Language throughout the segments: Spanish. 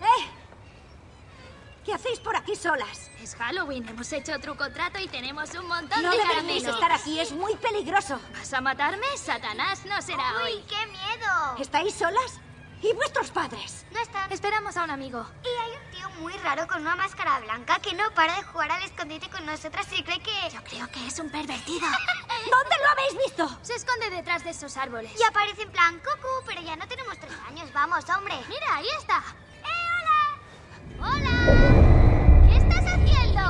¡Eh! ¿Qué hacéis por aquí solas? Es Halloween, hemos hecho truco trato y tenemos un montón No de deberíais caramelos. estar aquí, es muy peligroso. ¿Vas a matarme? Satanás, no será ¡Uy, hoy. qué miedo! ¿Estáis solas? ¿Y vuestros padres? No están. Esperamos a un amigo. Y hay un tío muy raro con una máscara blanca que no para de jugar al escondite con nosotras y cree que... Yo creo que es un pervertido. ¿Dónde lo habéis visto? Se esconde detrás de esos árboles. Y aparece en plan, cucú, pero ya no tenemos tres años, vamos, hombre. Mira, ahí está. ¡Eh, hola! ¿Qué estás haciendo?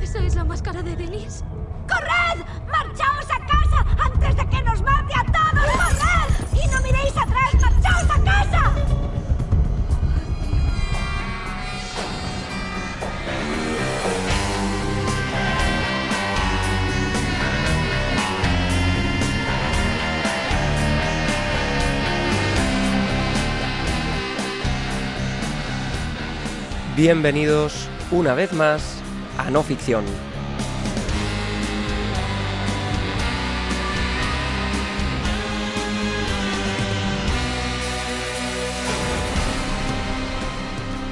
¿Eso es la máscara de Denise? ¡Corred! ¡Marchaos a casa antes de que nos mate a todos! ¡Corred! ¡Y no miréis atrás! ¡Marchaos a casa! Bienvenidos una vez más a No Ficción.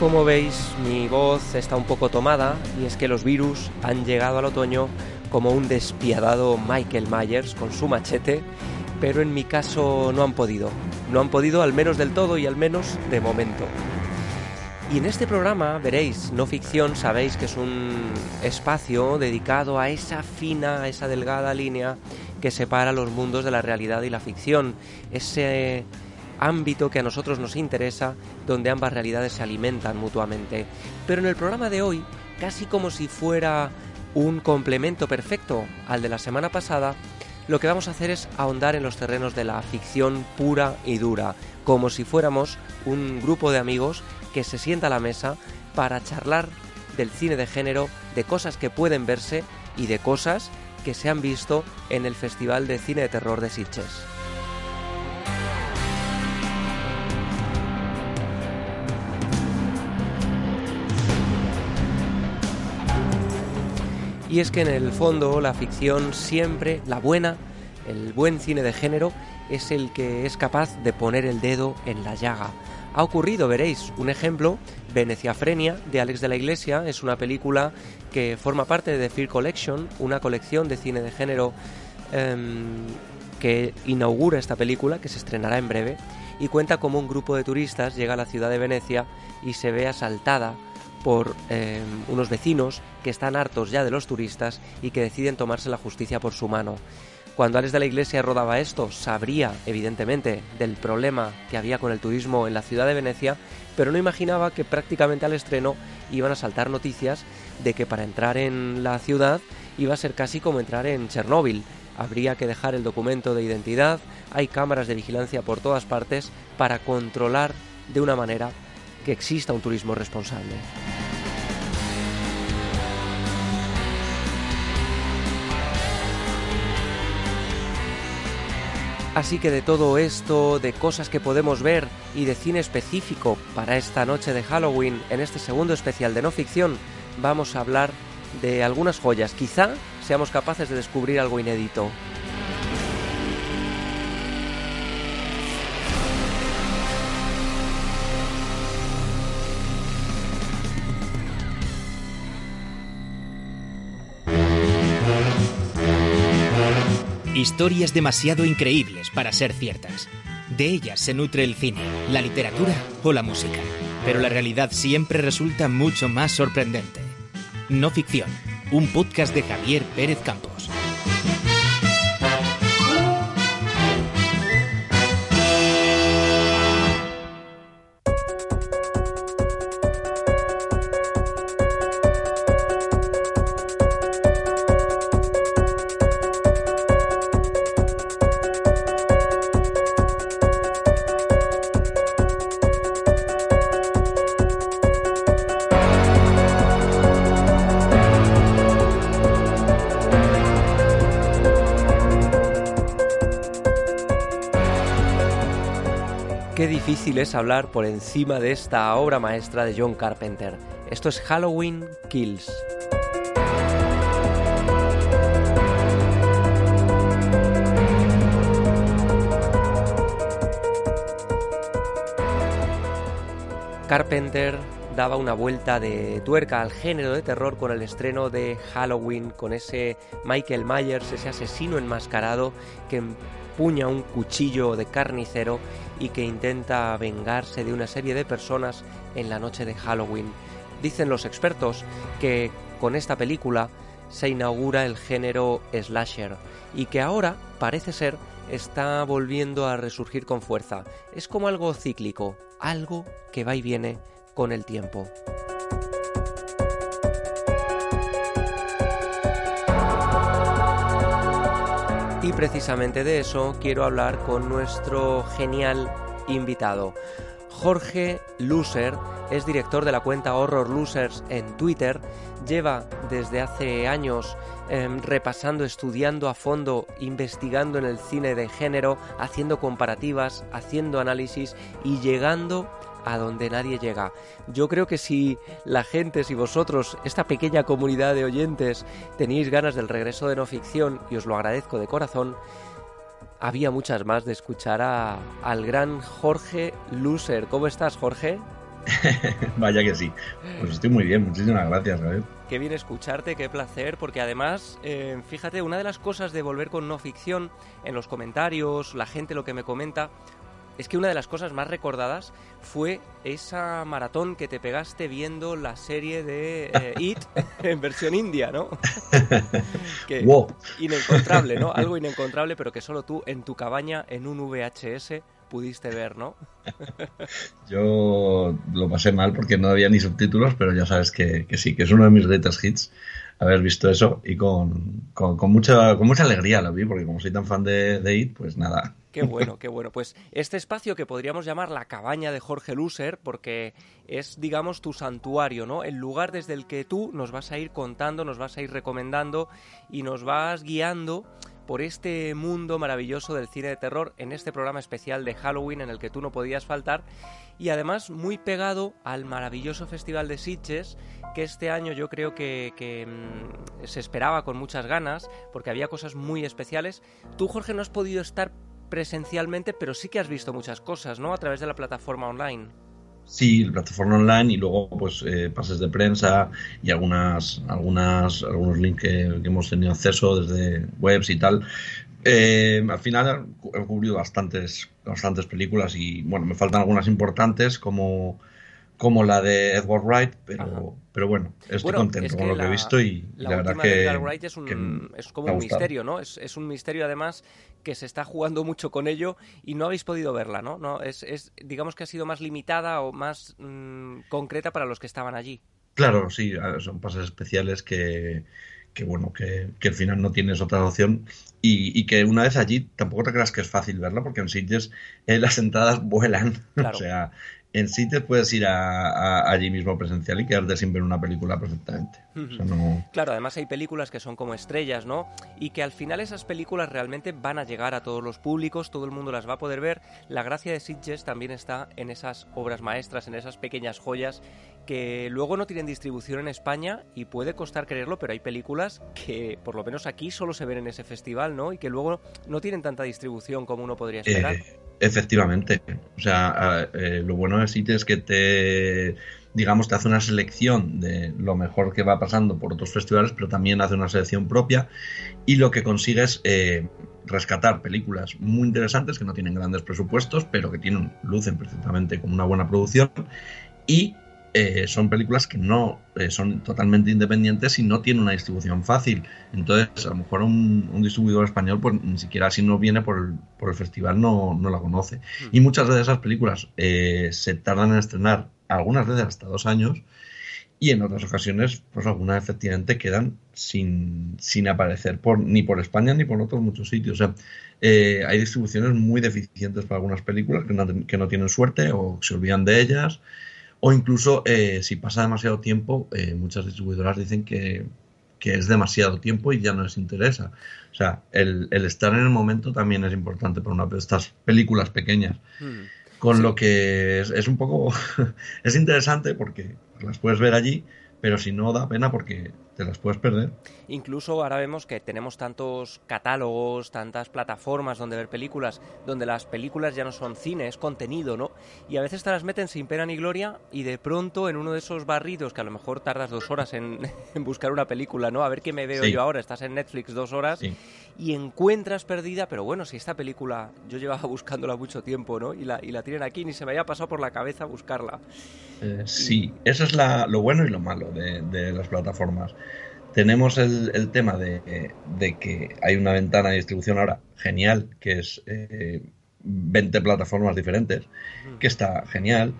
Como veis, mi voz está un poco tomada y es que los virus han llegado al otoño como un despiadado Michael Myers con su machete, pero en mi caso no han podido. No han podido al menos del todo y al menos de momento. Y en este programa veréis, no ficción, sabéis que es un espacio dedicado a esa fina, a esa delgada línea que separa los mundos de la realidad y la ficción, ese ámbito que a nosotros nos interesa, donde ambas realidades se alimentan mutuamente. Pero en el programa de hoy, casi como si fuera un complemento perfecto al de la semana pasada, lo que vamos a hacer es ahondar en los terrenos de la ficción pura y dura, como si fuéramos un grupo de amigos que se sienta a la mesa para charlar del cine de género, de cosas que pueden verse y de cosas que se han visto en el Festival de Cine de Terror de Sitges. Y es que en el fondo la ficción siempre, la buena, el buen cine de género, es el que es capaz de poner el dedo en la llaga. Ha ocurrido, veréis, un ejemplo, Veneciafrenia, de Alex de la Iglesia, es una película que forma parte de The Fear Collection, una colección de cine de género em, que inaugura esta película, que se estrenará en breve, y cuenta cómo un grupo de turistas llega a la ciudad de Venecia y se ve asaltada por eh, unos vecinos que están hartos ya de los turistas y que deciden tomarse la justicia por su mano. Cuando Alex de la Iglesia rodaba esto, sabría, evidentemente, del problema que había con el turismo en la ciudad de Venecia, pero no imaginaba que prácticamente al estreno iban a saltar noticias de que para entrar en la ciudad iba a ser casi como entrar en Chernóbil. Habría que dejar el documento de identidad, hay cámaras de vigilancia por todas partes para controlar de una manera que exista un turismo responsable. Así que de todo esto, de cosas que podemos ver y de cine específico para esta noche de Halloween, en este segundo especial de no ficción, vamos a hablar de algunas joyas. Quizá seamos capaces de descubrir algo inédito. Historias demasiado increíbles para ser ciertas. De ellas se nutre el cine, la literatura o la música. Pero la realidad siempre resulta mucho más sorprendente. No ficción, un podcast de Javier Pérez Campos. Es hablar por encima de esta obra maestra de John Carpenter. Esto es Halloween Kills. Carpenter daba una vuelta de tuerca al género de terror con el estreno de Halloween, con ese Michael Myers, ese asesino enmascarado que empuña un cuchillo de carnicero y que intenta vengarse de una serie de personas en la noche de Halloween. Dicen los expertos que con esta película se inaugura el género slasher y que ahora parece ser está volviendo a resurgir con fuerza. Es como algo cíclico, algo que va y viene con el tiempo. Y precisamente de eso quiero hablar con nuestro genial invitado. Jorge Loser es director de la cuenta Horror Losers en Twitter. Lleva desde hace años em, repasando, estudiando a fondo, investigando en el cine de género, haciendo comparativas, haciendo análisis y llegando a donde nadie llega. Yo creo que si la gente, si vosotros, esta pequeña comunidad de oyentes, tenéis ganas del regreso de no ficción, y os lo agradezco de corazón, había muchas más de escuchar a, al gran Jorge Loser. ¿Cómo estás, Jorge? Vaya que sí. Pues estoy muy bien, muchísimas gracias, Qué bien escucharte, qué placer, porque además, eh, fíjate, una de las cosas de volver con no ficción, en los comentarios, la gente lo que me comenta, es que una de las cosas más recordadas fue esa maratón que te pegaste viendo la serie de eh, It en versión india, ¿no? que, wow. Inencontrable, ¿no? Algo inencontrable, pero que solo tú en tu cabaña, en un VHS, pudiste ver, ¿no? Yo lo pasé mal porque no había ni subtítulos, pero ya sabes que, que sí, que es uno de mis greatest hits haber visto eso y con, con, mucha, con mucha alegría lo vi, porque como soy tan fan de, de It, pues nada, Qué bueno, qué bueno. Pues este espacio que podríamos llamar la cabaña de Jorge Luser, porque es, digamos, tu santuario, ¿no? El lugar desde el que tú nos vas a ir contando, nos vas a ir recomendando y nos vas guiando por este mundo maravilloso del cine de terror en este programa especial de Halloween en el que tú no podías faltar y además muy pegado al maravilloso Festival de Sitges que este año yo creo que, mm, se esperaba con muchas ganas porque había cosas muy especiales. Tú Jorge no has podido estar presencialmente, pero sí que has visto muchas cosas, ¿no? A través de la plataforma online. Sí, la plataforma online y luego pues eh, pases de prensa y algunas, algunas, algunos links que, hemos tenido acceso desde webs y tal. Eh, al final he cubrido bastantes, bastantes películas y bueno, me faltan algunas importantes como como la de Edward Wright, pero, pero bueno, estoy contento con lo que he visto y la, verdad que, Edward Wright es, un, es como un misterio, ¿no? Es, es, un misterio además que se está jugando mucho con ello y no habéis podido verla, ¿no? no es, es digamos que ha sido más limitada o más mmm, concreta para los que estaban allí. Claro, sí, son pases especiales que, que bueno, que, que, al final no tienes otra opción y, y, que una vez allí tampoco te creas que es fácil verla porque en sitios eh, las entradas vuelan, claro. o sea, en sitios puedes ir a, a, allí mismo presencial y quedarte sin ver una película perfectamente. O sea, no... Claro, además hay películas que son como estrellas, ¿no? Y que al final esas películas realmente van a llegar a todos los públicos, todo el mundo las va a poder ver. La gracia de Sitges también está en esas obras maestras, en esas pequeñas joyas que luego no tienen distribución en España y puede costar creerlo, pero hay películas que por lo menos aquí solo se ven en ese festival, ¿no? Y que luego no tienen tanta distribución como uno podría esperar. Eh, efectivamente. O sea, eh, lo bueno de Sitges es que te digamos, te hace una selección de lo mejor que va pasando por otros festivales, pero también hace una selección propia y lo que consigue es eh, rescatar películas muy interesantes que no tienen grandes presupuestos, pero que tienen, lucen perfectamente como una buena producción y eh, son películas que no eh, son totalmente independientes y no tienen una distribución fácil. Entonces, a lo mejor un, un distribuidor español, pues ni siquiera si no viene por el, por el festival, no, no, la conoce. Mm. Y muchas de esas películas eh, se tardan en estrenar, algunas veces hasta dos años, y en otras ocasiones, pues algunas efectivamente quedan sin, sin aparecer por, ni por España ni por otros muchos sitios. O sea, eh, hay distribuciones muy deficientes para algunas películas que no, que no tienen suerte o se olvidan de ellas o incluso eh, si pasa demasiado tiempo, eh, muchas distribuidoras dicen que, que, es demasiado tiempo y ya no les interesa. O sea, el, el, estar en el momento también es importante para una de estas películas pequeñas. Hmm. Con lo que es, es un poco. es interesante porque las puedes ver allí, pero si no da pena porque te las puedes perder. Incluso ahora vemos que tenemos tantos catálogos, tantas plataformas donde ver películas, donde las películas ya no son cine, es contenido, ¿no? Y a veces te las meten sin pena ni gloria y de pronto en uno de esos barridos que a lo mejor tardas dos horas en, en buscar una película, ¿no? A ver qué me veo Sí. yo ahora, estás en Netflix dos horas Sí. y encuentras perdida, pero bueno, si esta película yo llevaba buscándola mucho tiempo, ¿no? Y la, y la tienen aquí, ni se me había pasado por la cabeza buscarla. Eh, sí, eso es la- lo bueno y lo malo de, de las plataformas. Tenemos el, el tema de, de que hay una ventana de distribución ahora genial, que es eh, 20 plataformas diferentes, que está genial.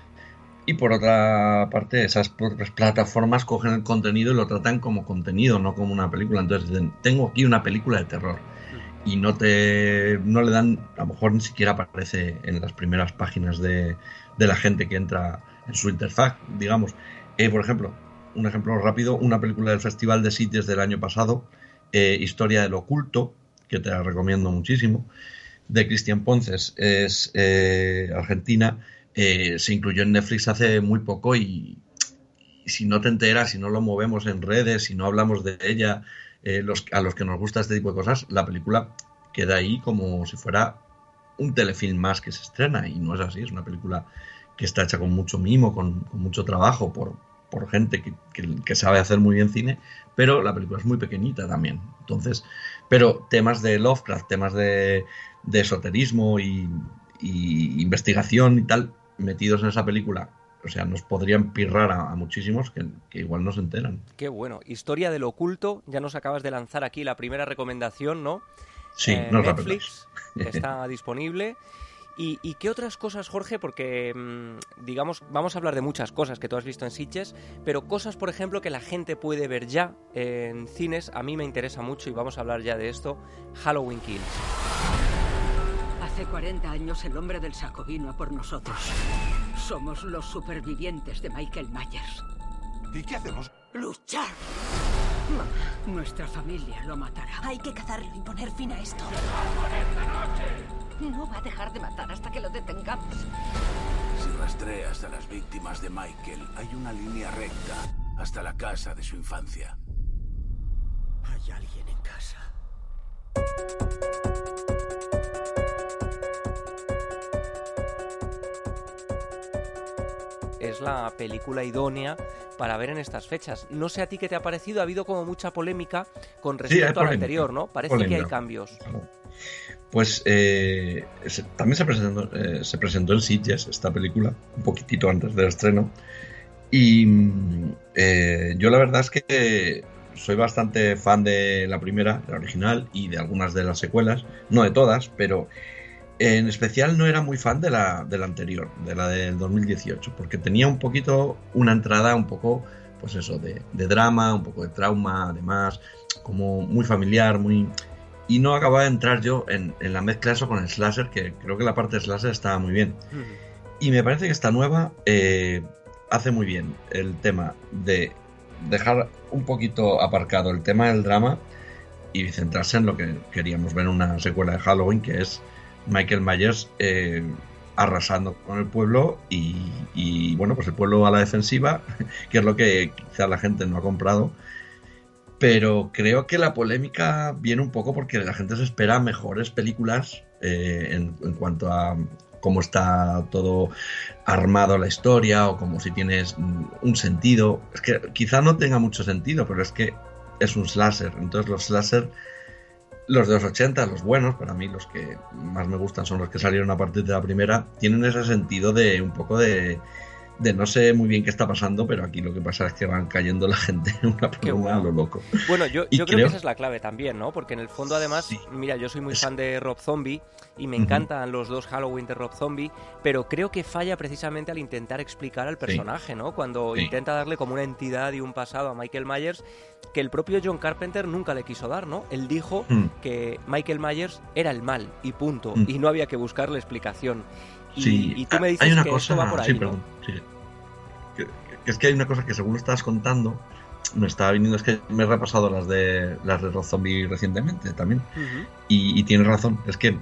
Y por otra parte, esas propias plataformas cogen el contenido y lo tratan como contenido, no como una película. Entonces dicen, tengo aquí una película de terror. Y no te no le dan, a lo mejor ni siquiera aparece en las primeras páginas de, de la gente que entra en su interfaz, digamos. Eh, por ejemplo, un ejemplo rápido, una película del Festival de Sitges del año pasado, eh, Historia del Oculto, que te la recomiendo muchísimo, de Cristian Ponces, es eh, argentina, eh, se incluyó en Netflix hace muy poco y, si no te enteras, si no lo movemos en redes, si no hablamos de ella, a los que nos gusta este tipo de cosas, la película queda ahí como si fuera un telefilm más que se estrena y no es así, es una película que está hecha con mucho mimo, con mucho trabajo por, por gente que, que- que sabe hacer muy bien cine, pero la película es muy pequeñita también. Entonces, pero temas de Lovecraft, temas de, de esoterismo y, y investigación y tal, metidos en esa película, o sea, nos podrían pirrar a, a muchísimos que, que igual no se enteran. Qué bueno. Historia del oculto, ya nos acabas de lanzar aquí la primera recomendación, ¿no? Sí, Eh, no Netflix está disponible. ¿Y, y qué otras cosas, Jorge? Porque, mm, digamos, vamos a hablar de muchas cosas que tú has visto en Sitges, pero cosas, por ejemplo, que la gente puede ver ya en cines, a mí me interesa mucho y vamos a hablar ya de esto, Halloween Kills. Hace 40 años el hombre del saco vino a por nosotros. Somos los supervivientes de Michael Myers. ¿Y qué hacemos? ¡Luchar! Nuestra familia lo matará. Hay que cazarlo y poner fin a esto. No va a dejar de matar hasta que lo detengamos. Si rastreas a las víctimas de Michael, hay una línea recta hasta la casa de su infancia. Hay alguien en casa. Es la película idónea para ver en estas fechas. No sé a ti qué te ha parecido, ha habido como mucha polémica con Sí, respecto a la anterior, ¿no? Parece que hay cambios. Pues eh, también se presentó, eh, se presentó en Sitges esta película, un poquitito antes del estreno. Y mm, eh, yo la verdad es que soy bastante fan de la primera, de la original, y de algunas de las secuelas. No de todas, pero en especial no era muy fan de la, anterior, de la del 2018, porque tenía un poquito una entrada un poco, pues eso, de drama, un poco de trauma, además, como muy familiar, muy y no acababa de entrar yo en, en la mezcla eso con el slasher, que creo que la parte de slasher estaba muy bien. Y me parece que esta nueva eh, hace muy bien el tema de dejar un poquito aparcado el tema del drama y centrarse en lo que queríamos ver en una secuela de Halloween, que es Michael Myers eh, arrasando con el pueblo y, y, bueno, pues el pueblo a la defensiva, que es lo que quizá la gente no ha comprado. Pero creo que la polémica viene un poco porque la gente se espera mejores películas eh, en, cuanto a cómo está todo armado la historia o como si tienes mm, un sentido. Es que quizá no tenga mucho sentido, pero es que es un slasher. Entonces los slasher, los de los 80, los buenos, para mí los que más me gustan son los que salieron a partir de la primera, tienen ese sentido de un poco de, de no sé muy bien qué está pasando, pero aquí lo que pasa es que van cayendo la gente una por una a lo loco. Bueno, yo, creo, creo- que esa es la clave también, ¿no? Porque en el fondo, además, Sí. mira, yo soy muy Es- fan de Rob Zombie y me encantan los dos Halloween de Rob Zombie, pero creo que falla precisamente al intentar explicar al personaje, ¿no? Cuando Sí. intenta darle como una entidad y un pasado a Michael Myers que el propio John Carpenter nunca le quiso dar, ¿no? Él dijo Mm. que Michael Myers era el mal y punto, Mm. y no había que buscarle explicación. Y, Sí, y tú me hay una que cosa, esto va por ahí, sí, ¿no? perdón, sí. Que, que es que hay una cosa que según lo estabas contando, me estaba viniendo, es que me he repasado las de las de Rob Zombie recientemente también, y, y tienes razón, es que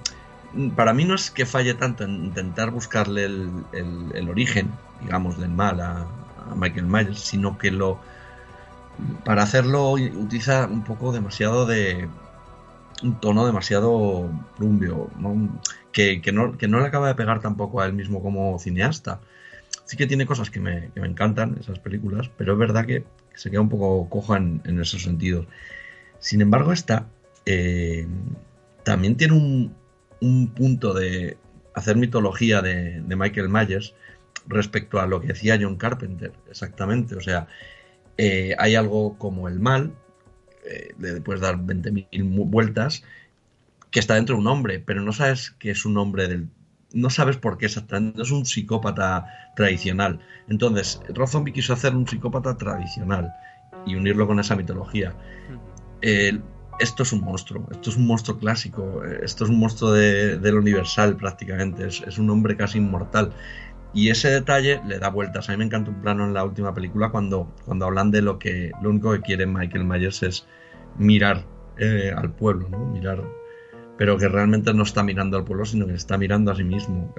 para mí no es que falle tanto en intentar buscarle el, el- el origen, digamos, del mal a, a Michael Myers, sino que lo para hacerlo utiliza un poco demasiado de un tono demasiado rumbio, ¿no? Que, no, le acaba de pegar tampoco a él mismo como cineasta. Sí que tiene cosas que me, encantan, esas películas, pero es verdad que se queda un poco coja en, esos sentidos. Sin embargo, esta eh, también tiene un, un punto de hacer mitología de, Michael Myers respecto a lo que decía John Carpenter, exactamente. O sea, eh, hay algo como el mal, eh, le puedes dar 20.000 mu- vueltas, que está dentro de un hombre, pero no sabes que es un hombre del... No sabes por qué exactamente, es un psicópata tradicional. Entonces, Rob Zombie quiso hacer un psicópata tradicional y unirlo con esa mitología. Eh, esto es un monstruo, esto es un monstruo clásico, eh, esto es un monstruo de, del universal prácticamente, es, es un hombre casi inmortal. Y ese detalle le da vueltas. A mí me encanta un plano en la última película cuando, cuando hablan de lo que lo único que quiere Michael Myers es mirar eh, al pueblo, ¿no? Mirar, pero que realmente no está mirando al pueblo, sino que está mirando a sí mismo.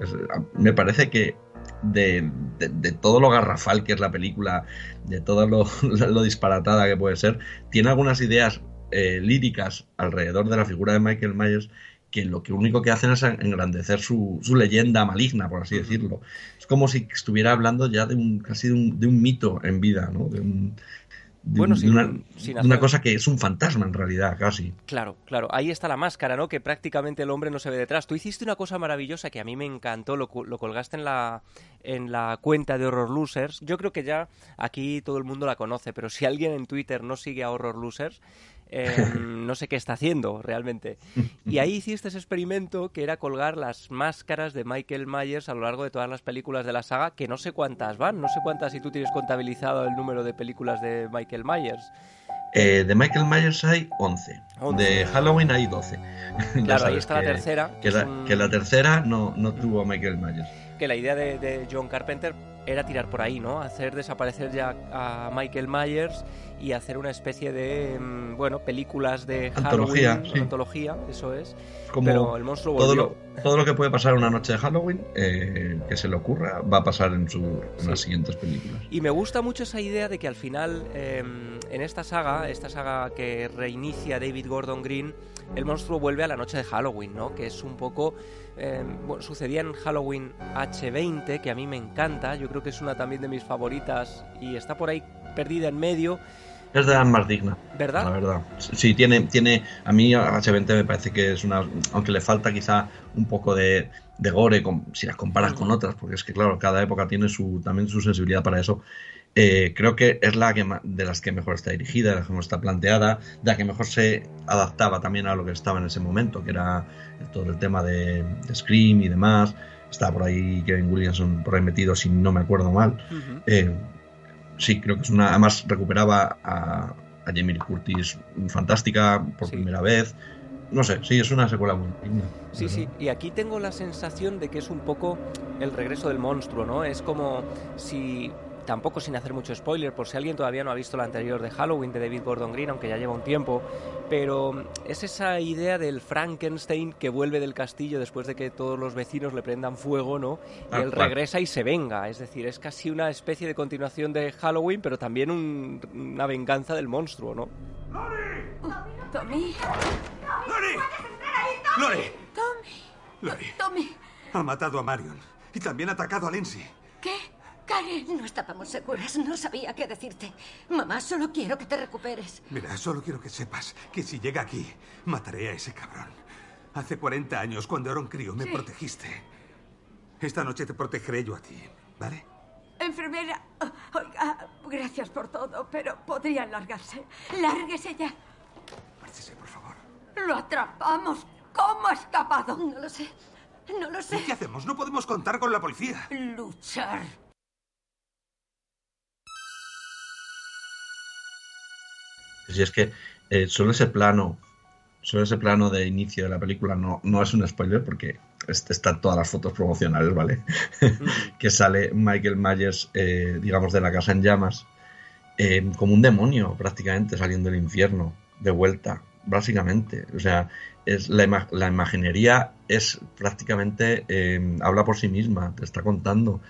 Me parece que de, de- todo lo garrafal que es la película, de todo lo, lo disparatada que puede ser, tiene algunas ideas eh, líricas alrededor de la figura de Michael Myers que lo que único que hacen es engrandecer su, su leyenda maligna, por así decirlo. Es como si estuviera hablando ya de un casi de un, de un mito en vida, ¿no? De, un- de Bueno, sin- una, sin una cosa que es un fantasma en realidad, casi. Claro, claro, ahí está la máscara, ¿no? Que prácticamente el hombre no se ve detrás. Tú hiciste una cosa maravillosa que a mí me encantó, lo, lo colgaste en la, en la cuenta de Horror Losers. Yo creo que ya aquí todo el mundo la conoce, pero si alguien en Twitter no sigue a Horror Losers, eh, no sé qué está haciendo realmente. Y ahí hiciste ese experimento que era colgar las máscaras de Michael Myers a lo largo de todas las películas de la saga, que no sé cuántas van, no sé cuántas si tú tienes contabilizado el número de películas de Michael Myers. Eh, de Michael Myers hay 11. 11. De Halloween hay 12. Ya Claro, ahí está la tercera, Que la, es un- que la tercera no, no tuvo a Michael Myers. que la idea de, de John Carpenter era tirar por ahí, ¿no? Hacer desaparecer ya a Michael Myers y hacer una especie de, mm, bueno, películas de Antología, Halloween, sí. antología, eso es. Como Pero el monstruo todo volvió. lo, todo lo que puede pasar una noche de Halloween, eh, que se le ocurra, va a pasar en, su, en las siguientes películas. Y me gusta mucho esa idea de que al final, eh, en esta saga, esta saga que reinicia David Gordon Green, el monstruo vuelve a la noche de Halloween, ¿no? Que es un poco... eh, bueno, sucedía en Halloween H20, que a mí me encanta, yo creo que es una también de mis favoritas y está por ahí perdida en medio. Es de las más digna. ¿Verdad? La verdad. Sí, tiene, tiene. A mí H20 me parece que es una. Aunque le falta quizá un poco de, de gore con- si las comparas con otras, porque es que, claro, cada época tiene su también su sensibilidad para eso. Eh, creo que es la que de las que mejor está dirigida, de las que mejor está planteada, de la que mejor se adaptaba también a lo que estaba en ese momento, que era todo el tema de, de Scream y demás. Está por ahí Kevin Williamson por ahí metido, si no me acuerdo mal. Eh, sí, creo que es una. Además, recuperaba a, a Jamie Curtis fantástica por primera vez. No sé, sí, es una secuela muy digna. Sí, sí, y aquí tengo la sensación de que es un poco el regreso del monstruo, ¿no? Es como si, tampoco sin hacer mucho spoiler, por si alguien todavía no ha visto la anterior de Halloween de David Gordon Green, aunque ya lleva un tiempo, pero es esa idea del Frankenstein que vuelve del castillo después de que todos los vecinos le prendan fuego, ¿no? Y Tal él regresa y se venga, es decir, es casi una especie de continuación de Halloween, pero también un- una venganza del monstruo, ¿no? Tommy. ¡Lori! ¡Lori! Tommy. Lori. Tommy. Ha matado a Marion. Y también ha atacado a Lindsay. Karen, no estábamos seguras. No sabía qué decirte. Mamá, solo quiero que te recuperes. Mira, solo quiero que sepas que si llega aquí, mataré a ese cabrón. Hace 40 años, cuando era un crío, me Sí. protegiste. Esta noche te protegeré yo a ti, ¿vale? Enfermera, oh, oiga, gracias por todo, pero podría largarse. Lárguese ya. Márchese, por favor. Lo atrapamos. ¿Cómo ha escapado? No lo sé. No lo sé. ¿Qué hacemos? No podemos contar con la policía. Luchar. Si es que eh, solo ese plano, solo ese plano de inicio de la película no, no es un spoiler porque este están todas las fotos promocionales, ¿vale? que sale Michael Myers, eh, digamos, de la casa en llamas, eh, como un demonio prácticamente saliendo del infierno, de vuelta, básicamente. O sea, es la, la imaginería es prácticamente eh, habla por sí misma, te está contando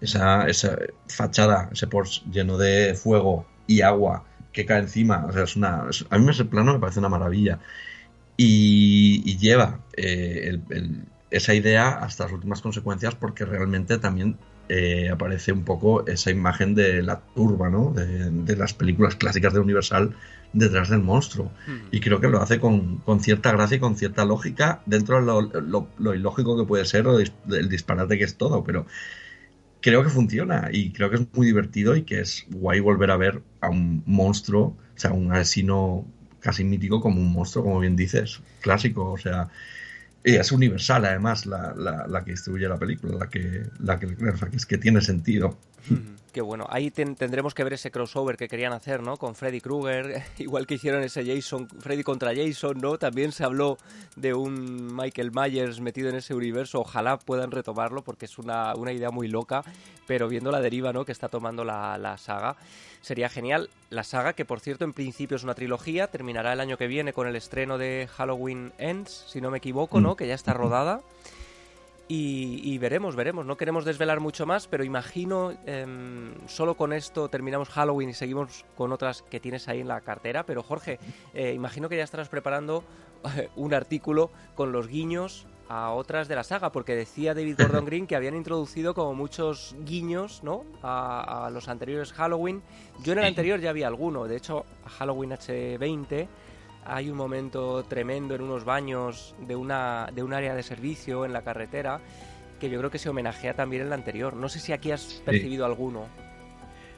esa, esa fachada, ese Porsche lleno de fuego y agua que cae encima, o sea, es una, a mí ese plano me parece una maravilla y, lleva eh, esa idea hasta las últimas consecuencias porque realmente también eh, aparece un poco esa imagen de la turba, ¿no? De, las películas clásicas de Universal detrás del monstruo. Hmm. Y creo que lo hace con, cierta gracia y con cierta lógica dentro de lo, ilógico que puede ser o el disparate que es todo, pero creo que funciona y creo que es muy divertido y que es guay volver a ver a un monstruo, o sea, un asesino casi mítico como un monstruo, como bien dices, clásico, o sea, es universal además la, la, que distribuye la película, la que, la que, tiene sentido. Qué bueno. Ahí tendremos que ver ese crossover que querían hacer, ¿no? Con Freddy Krueger, igual que hicieron ese Jason, Freddy contra Jason, ¿no? También se habló de un Michael Myers metido en ese universo. Ojalá puedan retomarlo porque es una, idea muy loca, pero viendo la deriva, ¿no? Que está tomando la, la saga, sería genial. La saga, que por cierto en principio es una trilogía, terminará el año que viene con el estreno de Halloween Ends, si no me equivoco, ¿no? Mm. Que ya está rodada. Y, veremos, veremos. No queremos desvelar mucho más, pero imagino, em, solo con esto terminamos Halloween y seguimos con otras que tienes ahí en la cartera. Pero Jorge, eh, imagino que ya estarás preparando eh, un artículo con los guiños a otras de la saga, porque decía David Gordon Green que habían introducido como muchos guiños, ¿no? A, a los anteriores Halloween. Yo en el anterior ya había alguno, de hecho, a Halloween H20 hay un momento tremendo en unos baños de, una, de un área de servicio en la carretera que yo creo que se homenajea también en la anterior. No sé si aquí has percibido alguno.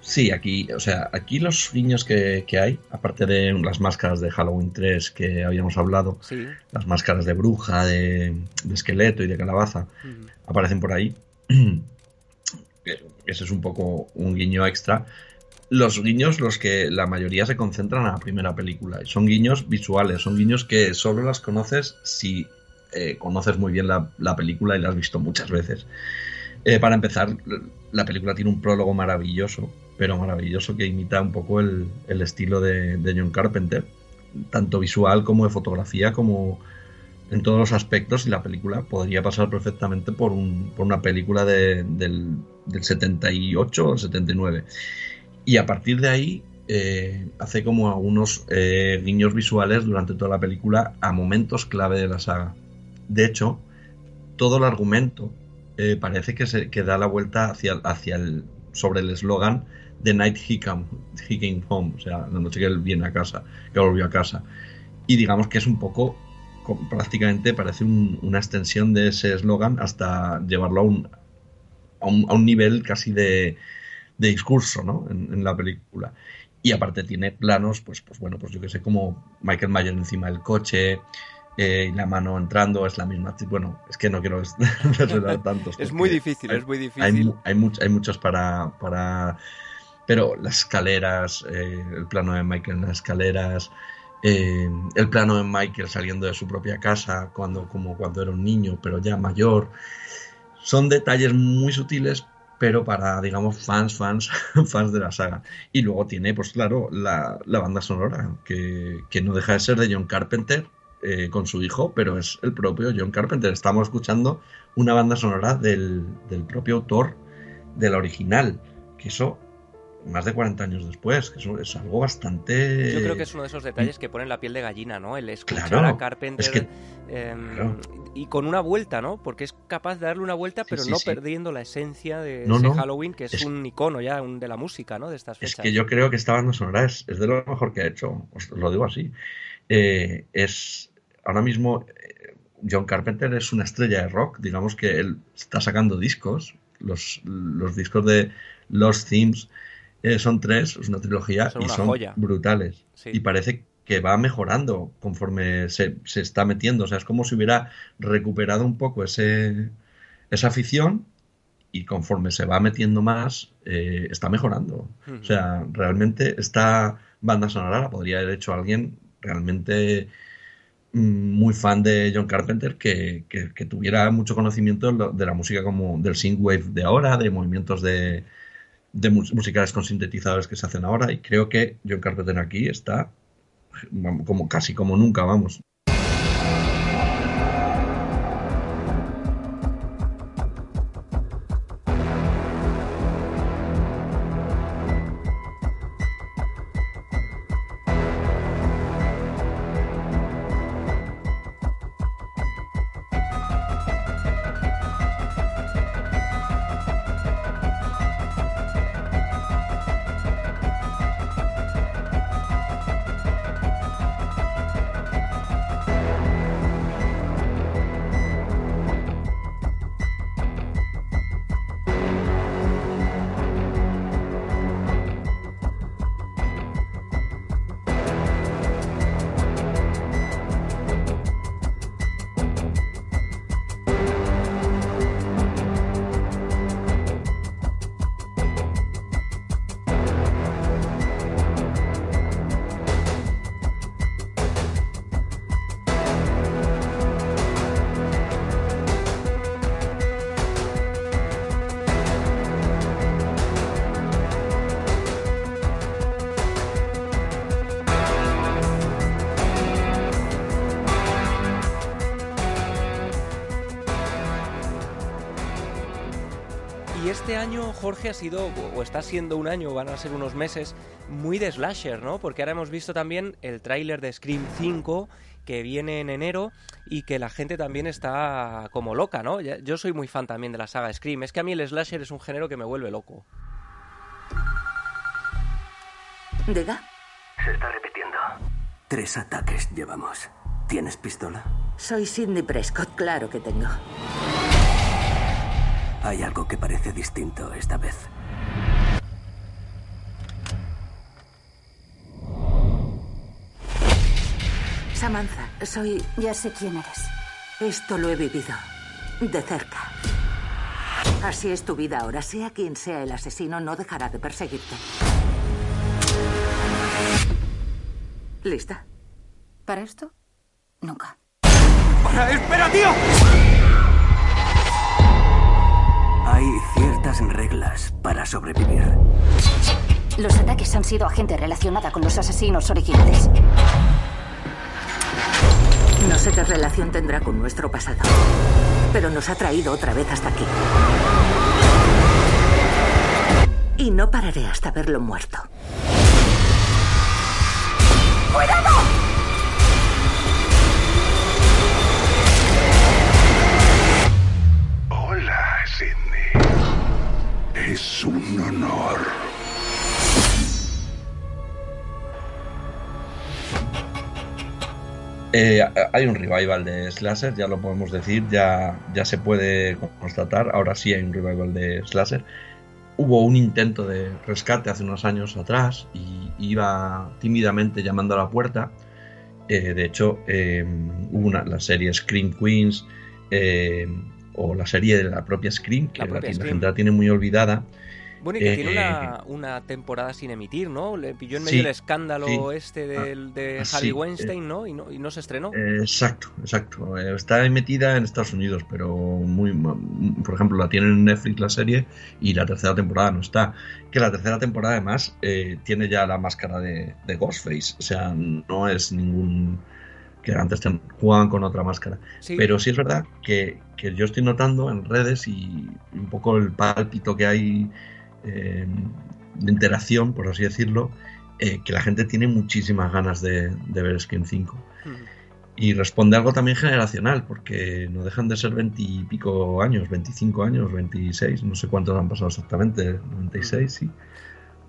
Sí, aquí, o sea, aquí los guiños que, hay, aparte de las máscaras de Halloween 3 que habíamos hablado, las máscaras de bruja, de, esqueleto y de calabaza, aparecen por ahí. Ese es un poco un guiño extra, los guiños, los que la mayoría se concentran a la primera película. Son guiños visuales, son guiños que solo las conoces si eh, conoces muy bien la, película y la has visto muchas veces. Eh, para empezar, la película tiene un prólogo maravilloso, pero maravilloso que imita un poco el, estilo de, John Carpenter, tanto visual como de fotografía, como en todos los aspectos. Y la película podría pasar perfectamente por, un, por una película del, del 78 o 79. Y a partir de ahí eh, hace como algunos eh, guiños visuales durante toda la película a momentos clave de la saga. De hecho, todo el argumento eh, parece que, se, que da la vuelta hacia, hacia el, sobre el eslogan The Night He Came, Home, o sea, la noche que él viene a casa, que volvió a casa. Y digamos que es un poco, prácticamente parece una extensión de ese eslogan hasta llevarlo a un, a un nivel casi de, de discurso ¿no? en, la película. Y aparte tiene planos, pues, pues bueno, pues yo que sé, como Michael Mayer encima del coche, eh, y la mano entrando es la misma. Bueno, es que no quiero desvelar tantos. es muy difícil, hay, es muy difícil. Hay, hay, hay muchos para, para... Pero las escaleras, eh, el plano de Michael en las escaleras, eh, el plano de Michael saliendo de su propia casa cuando, como cuando era un niño, pero ya mayor. Son detalles muy sutiles, pero para, digamos, fans, fans, fans de la saga. Y luego tiene, pues claro, la, banda sonora, que, no deja de ser de John Carpenter eh, con su hijo, pero es el propio John Carpenter. Estamos escuchando una banda sonora del, del propio autor de la original, que eso más de 40 años después, que eso es algo bastante... Yo creo que es uno de esos detalles que ponen la piel de gallina, ¿no? El escuchar a Carpenter em, y con una vuelta, ¿no? Porque es capaz de darle una vuelta, pero no perdiendo la esencia de ese Halloween, que es, un icono ya de la música, ¿no? De estas fechas. Es que yo creo que esta banda sonora es, de lo mejor que ha hecho, os lo digo así. Eh, es ahora mismo eh, John Carpenter es una estrella de rock, digamos que él está sacando discos, los, los discos de Los Themes eh, son tres, es una trilogía y son brutales. Y parece que va mejorando conforme se, está metiendo. O sea, es como si hubiera recuperado un poco ese, esa afición y conforme se va metiendo más, eh, está mejorando. O sea, realmente esta banda sonora la podría haber hecho alguien realmente mm, muy fan de John Carpenter que, que, tuviera mucho conocimiento de la música como del synthwave de ahora, de movimientos de, de musicales con sintetizadores que se hacen ahora y creo que John Carpenter aquí está como casi como nunca, vamos. Sido, o está siendo un año, van a ser unos meses, muy de slasher, ¿no? Porque ahora hemos visto también el tráiler de Scream 5 que viene en enero y que la gente también está como loca, ¿no? Yo soy muy fan también de la saga Scream. Es que a mí el slasher es un género que me vuelve loco. Diga. Se está repitiendo. Tres ataques llevamos. ¿Tienes pistola? Soy Sidney Prescott, claro que tengo. Hay algo que parece distinto esta vez. Samantha, soy... Ya sé quién eres. Esto lo he vivido. De cerca. Así es tu vida ahora. Sea quien sea el asesino, no dejará de perseguirte. ¿Lista? ¿Para esto? Nunca. ¡Para! ¡Espera, tío! Hay ciertas reglas para sobrevivir. Los ataques han sido a gente relacionada con los asesinos originales. No sé qué relación tendrá con nuestro pasado, pero nos ha traído otra vez hasta aquí. Y no pararé hasta verlo muerto. ¡Cuidado! Es un honor. Eh, hay un revival de Slasher, ya lo podemos decir, ya, ya se puede constatar. Ahora sí hay un revival de Slasher. Hubo un intento de rescate hace unos años atrás y iba tímidamente llamando a la puerta. Eh, de hecho, eh, hubo una, la serie Scream Queens o la serie de la propia Scream, que La la, gente la tiene muy olvidada. Bueno, y que Eh, tiene una, una temporada sin emitir, ¿no? Le pilló en Sí, medio el escándalo sí. este del, de Ah, Harvey sí, Weinstein, ¿no? Y, ¿no? y no se estrenó. Eh, exacto, exacto. Eh, Está metida en Estados Unidos, pero muy, por ejemplo, la tienen en Netflix la serie y la tercera temporada no está. Que la tercera temporada además eh, tiene ya la máscara de, de Ghostface, o sea, no es ningún que antes ten- jugaban con otra máscara. Sí. Pero sí es verdad que, que yo estoy notando en redes y un poco el pálpito que hay eh, de interacción, por así decirlo, eh, que la gente tiene muchísimas ganas de, de ver Scream 5. Y responde algo también generacional, porque no dejan de ser veintipico años, 25 años, 26, no sé cuántos han pasado exactamente, 96, sí.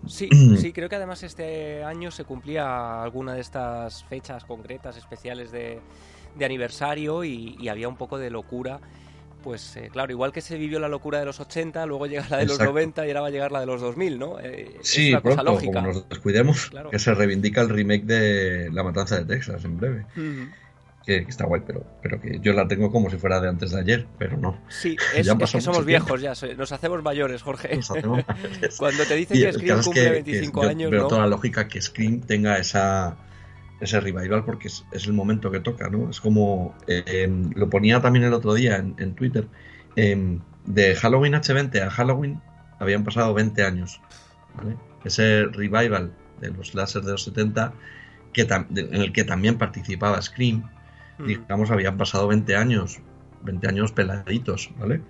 Sí, sí, creo que además este año se cumplía alguna de estas fechas concretas, especiales de, de aniversario y, y había un poco de locura. Pues eh, claro, igual que se vivió la locura de los 80, luego llega la de los Exacto. 90 y ahora va a llegar la de los 2000, ¿no? Eh, es Sí, una cosa pronto, lógica. como nos descuidemos, Claro. que se reivindica el remake de La Matanza de Texas en breve. Ujú. Que, que está guay, pero, pero que yo la tengo como si fuera de antes de ayer, pero no. Sí, Ya es, han es que somos mucho tiempo. viejos ya, nos hhacemos mayores, Jorge. Nos hacemos mayores. Cuando te dicen Y que Scream cumple que- 25 que yo años, veo ¿no? toda la lógica que Scream tenga esa ese revival porque es, es el momento que toca, ¿no? Es como eh, em, lo ponía también el otro día en, en Twitter. em, de Halloween H20 a Halloween habían pasado 20 años. ¿vale? Ese revival de los láser de los 70 que en el que también participaba Scream, Mm. digamos, habían pasado 20 años, 20 años peladitos, ¿vale?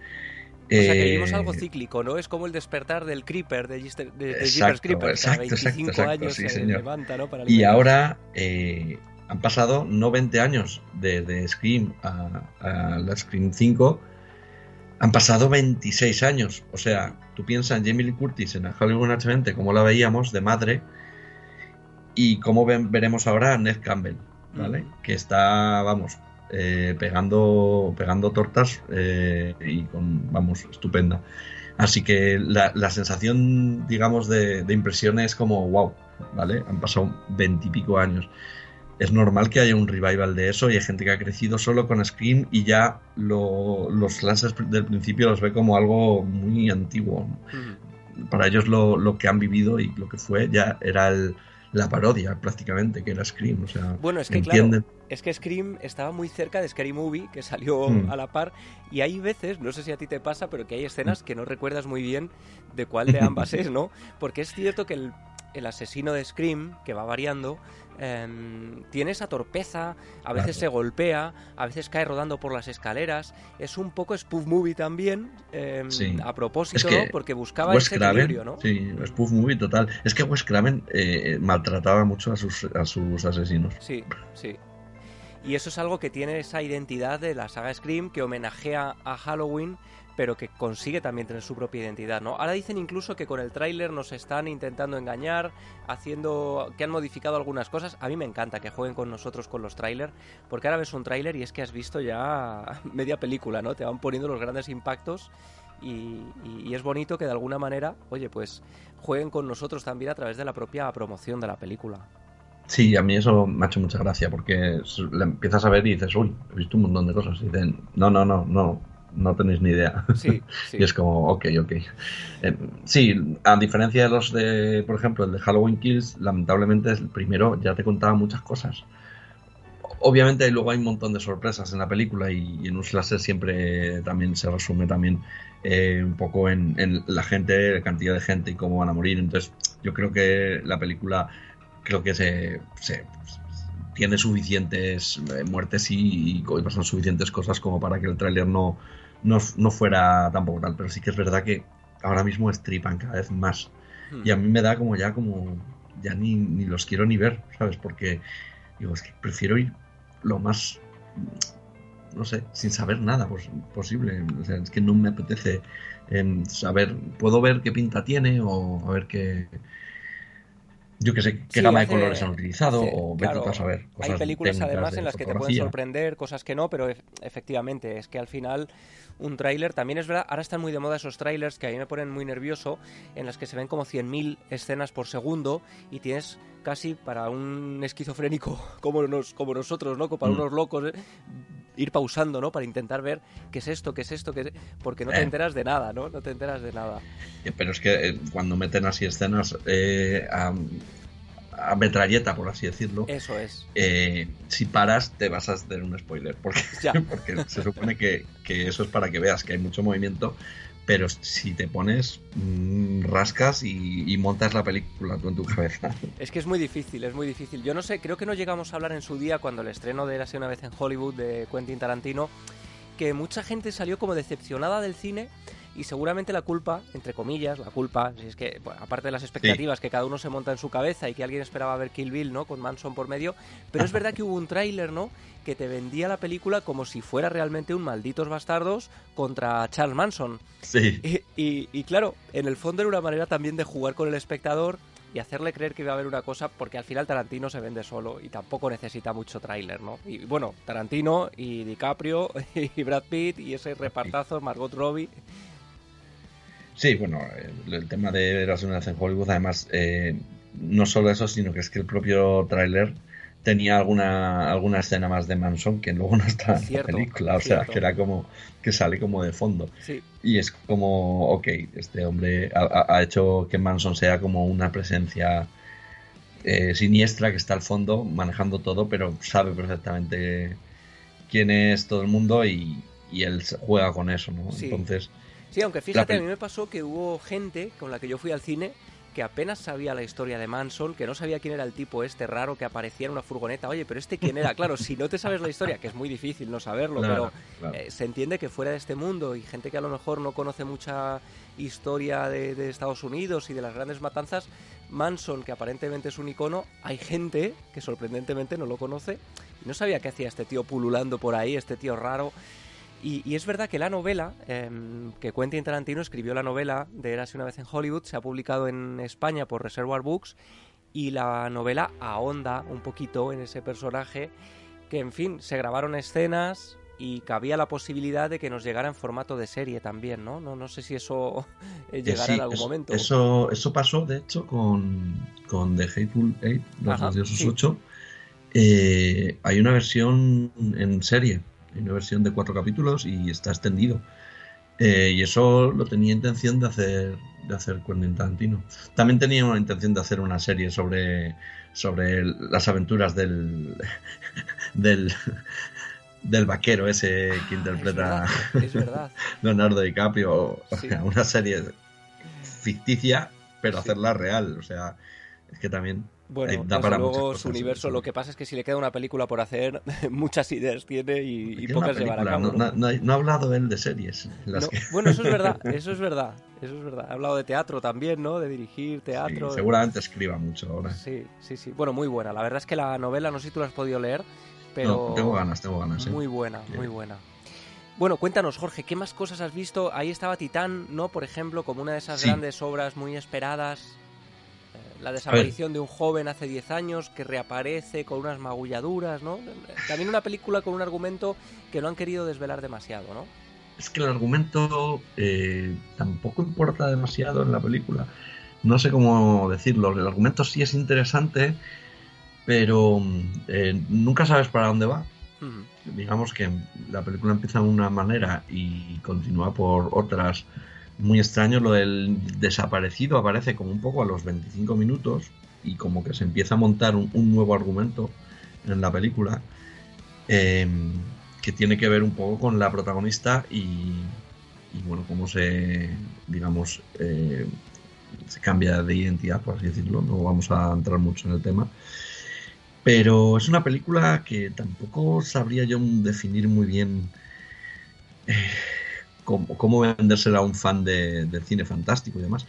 O sea que Eh, vivimos algo cíclico, ¿no? Es como el despertar del Creeper, de, Gister- de, de Exacto, a exacto, exacto, 25 exacto, años sí, se levanta, ¿no? Para Y ahora eh, han pasado no 20 años de, de Scream a, a la Scream 5, han pasado 26 años. O sea, tú piensas en Jamie Lee Curtis en el Hollywood H20, como la veíamos de madre, y cómo ven- veremos ahora a Ned Campbell, ¿vale? Que está, vamos, eh, pegando, pegando tortas eh, y con, vamos, estupenda. Así que la, la sensación, digamos, de, de impresión es como, wow, ¿vale? Han pasado veintipico años. Es normal que haya un revival de eso y hay gente que ha crecido solo con Scream y ya lo- los slashers del principio los ve como algo muy antiguo. Para ellos lo, lo que han vivido y lo que fue ya era el- la parodia prácticamente, que era Scream. O sea, Bueno, es que entienden. claro, es que Scream estaba muy cerca de Scary Movie, que salió Mm. a la par, y hay veces, no sé si a ti te pasa, pero que hay escenas que no recuerdas muy bien de cuál de ambas es, ¿no? Porque es cierto que el, el asesino de Scream, que va variando, em, tiene esa torpeza, a veces se golpea, a veces cae rodando por las escaleras. Es un poco spoof movie también, em, a propósito, ¿no? Porque buscaba ese equilibrio, ¿no? Sí, spoof movie total. Es que Wes Craven eh, maltrataba mucho a sus, a sus asesinos. Sí, sí. Y eso es algo que tiene esa identidad de la saga Scream, que homenajea a Halloween pero que consigue también tener su propia identidad, ¿no? Ahora dicen incluso que con el tráiler nos están intentando engañar, haciendo que han modificado algunas cosas. A mí me encanta que jueguen con nosotros con los trailers, porque ahora ves un tráiler y es que has visto ya media película, ¿no? Te van poniendo los grandes impactos y, es bonito que de alguna manera, oye, pues jueguen con nosotros también a través de la propia promoción de la película. Sí, a mí eso me ha hecho mucha gracia porque la empiezas a ver y dices, uy, he visto un montón de cosas. Y dicen, no, no, no, no, no tenéis ni idea. Sí, y es como, ok, ok. Eh, sí, a diferencia de los de, por ejemplo, el de Halloween Kills, lamentablemente el primero ya te contaba muchas cosas. Obviamente luego hay un montón de sorpresas en la película y, en un slasher siempre también se resume también eh, un poco en, la gente, la cantidad de gente y cómo van a morir. Entonces yo creo que la película creo que se, tiene suficientes eh, muertes y, y, pasan suficientes cosas como para que el tráiler no, no, fuera tampoco tal, pero sí que es verdad que ahora mismo estripan cada vez más. Hmm. Y a mí me da como ya como, ya ni, ni los quiero ni ver, ¿sabes? Porque digo, es que prefiero ir lo más, no sé, sin saber nada posible. O sea, es que no me apetece em, saber, puedo ver qué pinta tiene o a ver qué, yo que sé qué gama de colores han utilizado o claro, a saber. Hay películas además en las que te pueden sorprender, cosas que no, pero efectivamente es que al final un tráiler también es verdad, ahora están muy de moda esos trailers que a mí me ponen muy nervioso, en las que se ven como 100.000 escenas por segundo y tienes casi para un esquizofrénico como, nos, como nosotros, ¿no? Como para mm. unos locos, ¿eh? Ir pausando, ¿no? Para intentar ver qué es esto, qué es esto, qué es... porque no te eh. enteras de nada, ¿no? No te enteras de nada. Pero es que eh, cuando meten así escenas eh, a, metralleta, por así decirlo. Eso es. si paras, te vas a hacer un spoiler. Porque, porque se supone que, que, eso es para que veas que hay mucho movimiento pero si te pones, mm, rascas y, montas la película tú en tu cabeza. Es que es muy difícil, es muy difícil. Yo no sé, creo que no llegamos a hablar en su día cuando el estreno de Érase una vez en Hollywood de Quentin Tarantino, que mucha gente salió como decepcionada del cine y seguramente la culpa, entre comillas, la culpa, si es que, aparte de las expectativas que cada uno se monta en su cabeza y que alguien esperaba ver Kill Bill, ¿no? Con Manson por medio, pero es verdad que hubo un tráiler, ¿no? Que te vendía la película como si fuera realmente un Malditos Bastardos contra Charles Manson. Sí. Y, y claro, en el fondo era una manera también de jugar con el espectador y hacerle creer que iba a haber una cosa, porque al final Tarantino se vende solo y tampoco necesita mucho tráiler, ¿no? Y bueno, Tarantino y DiCaprio y Brad Pitt y ese repartazo, Margot Robbie. Sí, bueno, el, tema de las unidades en Hollywood, además, eh, no solo eso, sino que es que el propio tráiler tenía alguna alguna escena más de Manson que luego no está en la película, o sea, que era como que sale como de fondo. Y es como, ok, este hombre ha, hecho que Manson sea como una presencia eh, siniestra que está al fondo manejando todo, pero sabe perfectamente quién es todo el mundo y, y él juega con eso, ¿no? Entonces Sí, aunque fíjate, a mí me pasó que hubo gente con la que yo fui al cine que apenas sabía la historia de Manson, que no sabía quién era el tipo este raro que aparecía en una furgoneta. Oye, pero este quién era. Claro, si no te sabes la historia, que es muy difícil no saberlo, pero eh, se entiende que fuera de este mundo y gente que a lo mejor no conoce mucha historia de, de, Estados Unidos y de las grandes matanzas, Manson, que aparentemente es un icono, hay gente que sorprendentemente no lo conoce y no sabía qué hacía este tío pululando por ahí, este tío raro. Y, es verdad que la novela, em, que Quentin Tarantino escribió la novela de Érase una vez en Hollywood, se ha publicado en España por Reservoir Books y la novela ahonda un poquito en ese personaje que, en fin, se grabaron escenas y cabía la posibilidad de que nos llegara en formato de serie también, ¿no? No, no sé si eso eh, llegará en algún momento. Eso, eso pasó, de hecho, con, con The Hateful Eight, Los Odiosos 8. Eh, hay una versión en serie una versión de cuatro capítulos y está extendido. Eh, y eso lo tenía intención de hacer de hacer Quentin Tarantino. También tenía una intención de hacer una serie sobre, sobre las aventuras del, del, del vaquero ese que ah, interpreta Leonardo DiCaprio. una serie ficticia, pero hacerla real. O sea, Es que también bueno, eh, da desde para luego su universo, lo que pasa es que si le queda una película por hacer, muchas ideas tiene y, pocas a cabo. no, ha hablado él de series. las No, que- Bueno, eso es verdad, eso es verdad, eso es verdad. Ha hablado de teatro también, ¿no? De dirigir teatro. Sí, seguramente escriba mucho ahora. Sí, sí, sí. Bueno, muy buena. La verdad es que la novela, no sé si tú la has podido leer, pero... Tengo ganas, tengo ganas. ¿eh? Muy buena, Sí. muy buena. Bueno, cuéntanos, Jorge, ¿qué más cosas has visto? Ahí estaba Titán, ¿no? Por ejemplo, como una de esas Sí. grandes obras muy esperadas. La desaparición de un joven hace 10 años que reaparece con unas magulladuras, ¿no? También una película con un argumento que no han querido desvelar demasiado, ¿no? Es que el argumento eh, tampoco importa demasiado en la película. No sé cómo decirlo. El argumento sí es interesante, pero eh, nunca sabes para dónde va. Digamos que la película empieza de una manera y continúa por otras muy extraño. Lo del desaparecido aparece como un poco a los 25 minutos y como que se empieza a montar un, nuevo argumento en la película eh, que tiene que ver un poco con la protagonista y, y bueno, cómo se, digamos, eh, se cambia de identidad, por así decirlo. No vamos a entrar mucho en el tema. Pero es una película que tampoco sabría yo definir muy bien eh, cómo, cómo vendérsela a un fan de- del cine fantástico y demás.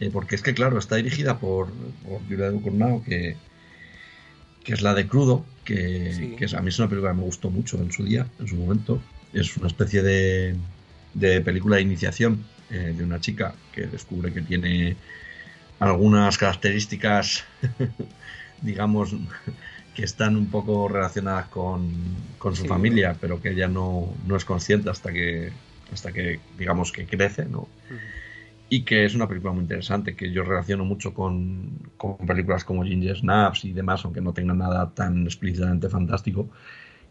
Eh, porque es que, claro, está dirigida por, por Julia Ducournau, que, que es la de Crudo, que, Sí. que es- a mí es una película que me gustó mucho en su día, en su momento. Es una especie de, de película de iniciación eh, de una chica que descubre que tiene algunas características, digamos, que están un poco relacionadas con, con su Sí. familia, pero que ella no, no es consciente hasta que, hasta que, digamos, que crece, ¿no? Y que es una película muy interesante, que yo relaciono mucho con, con películas como Ginger Snaps y demás, aunque no tenga nada tan explícitamente fantástico.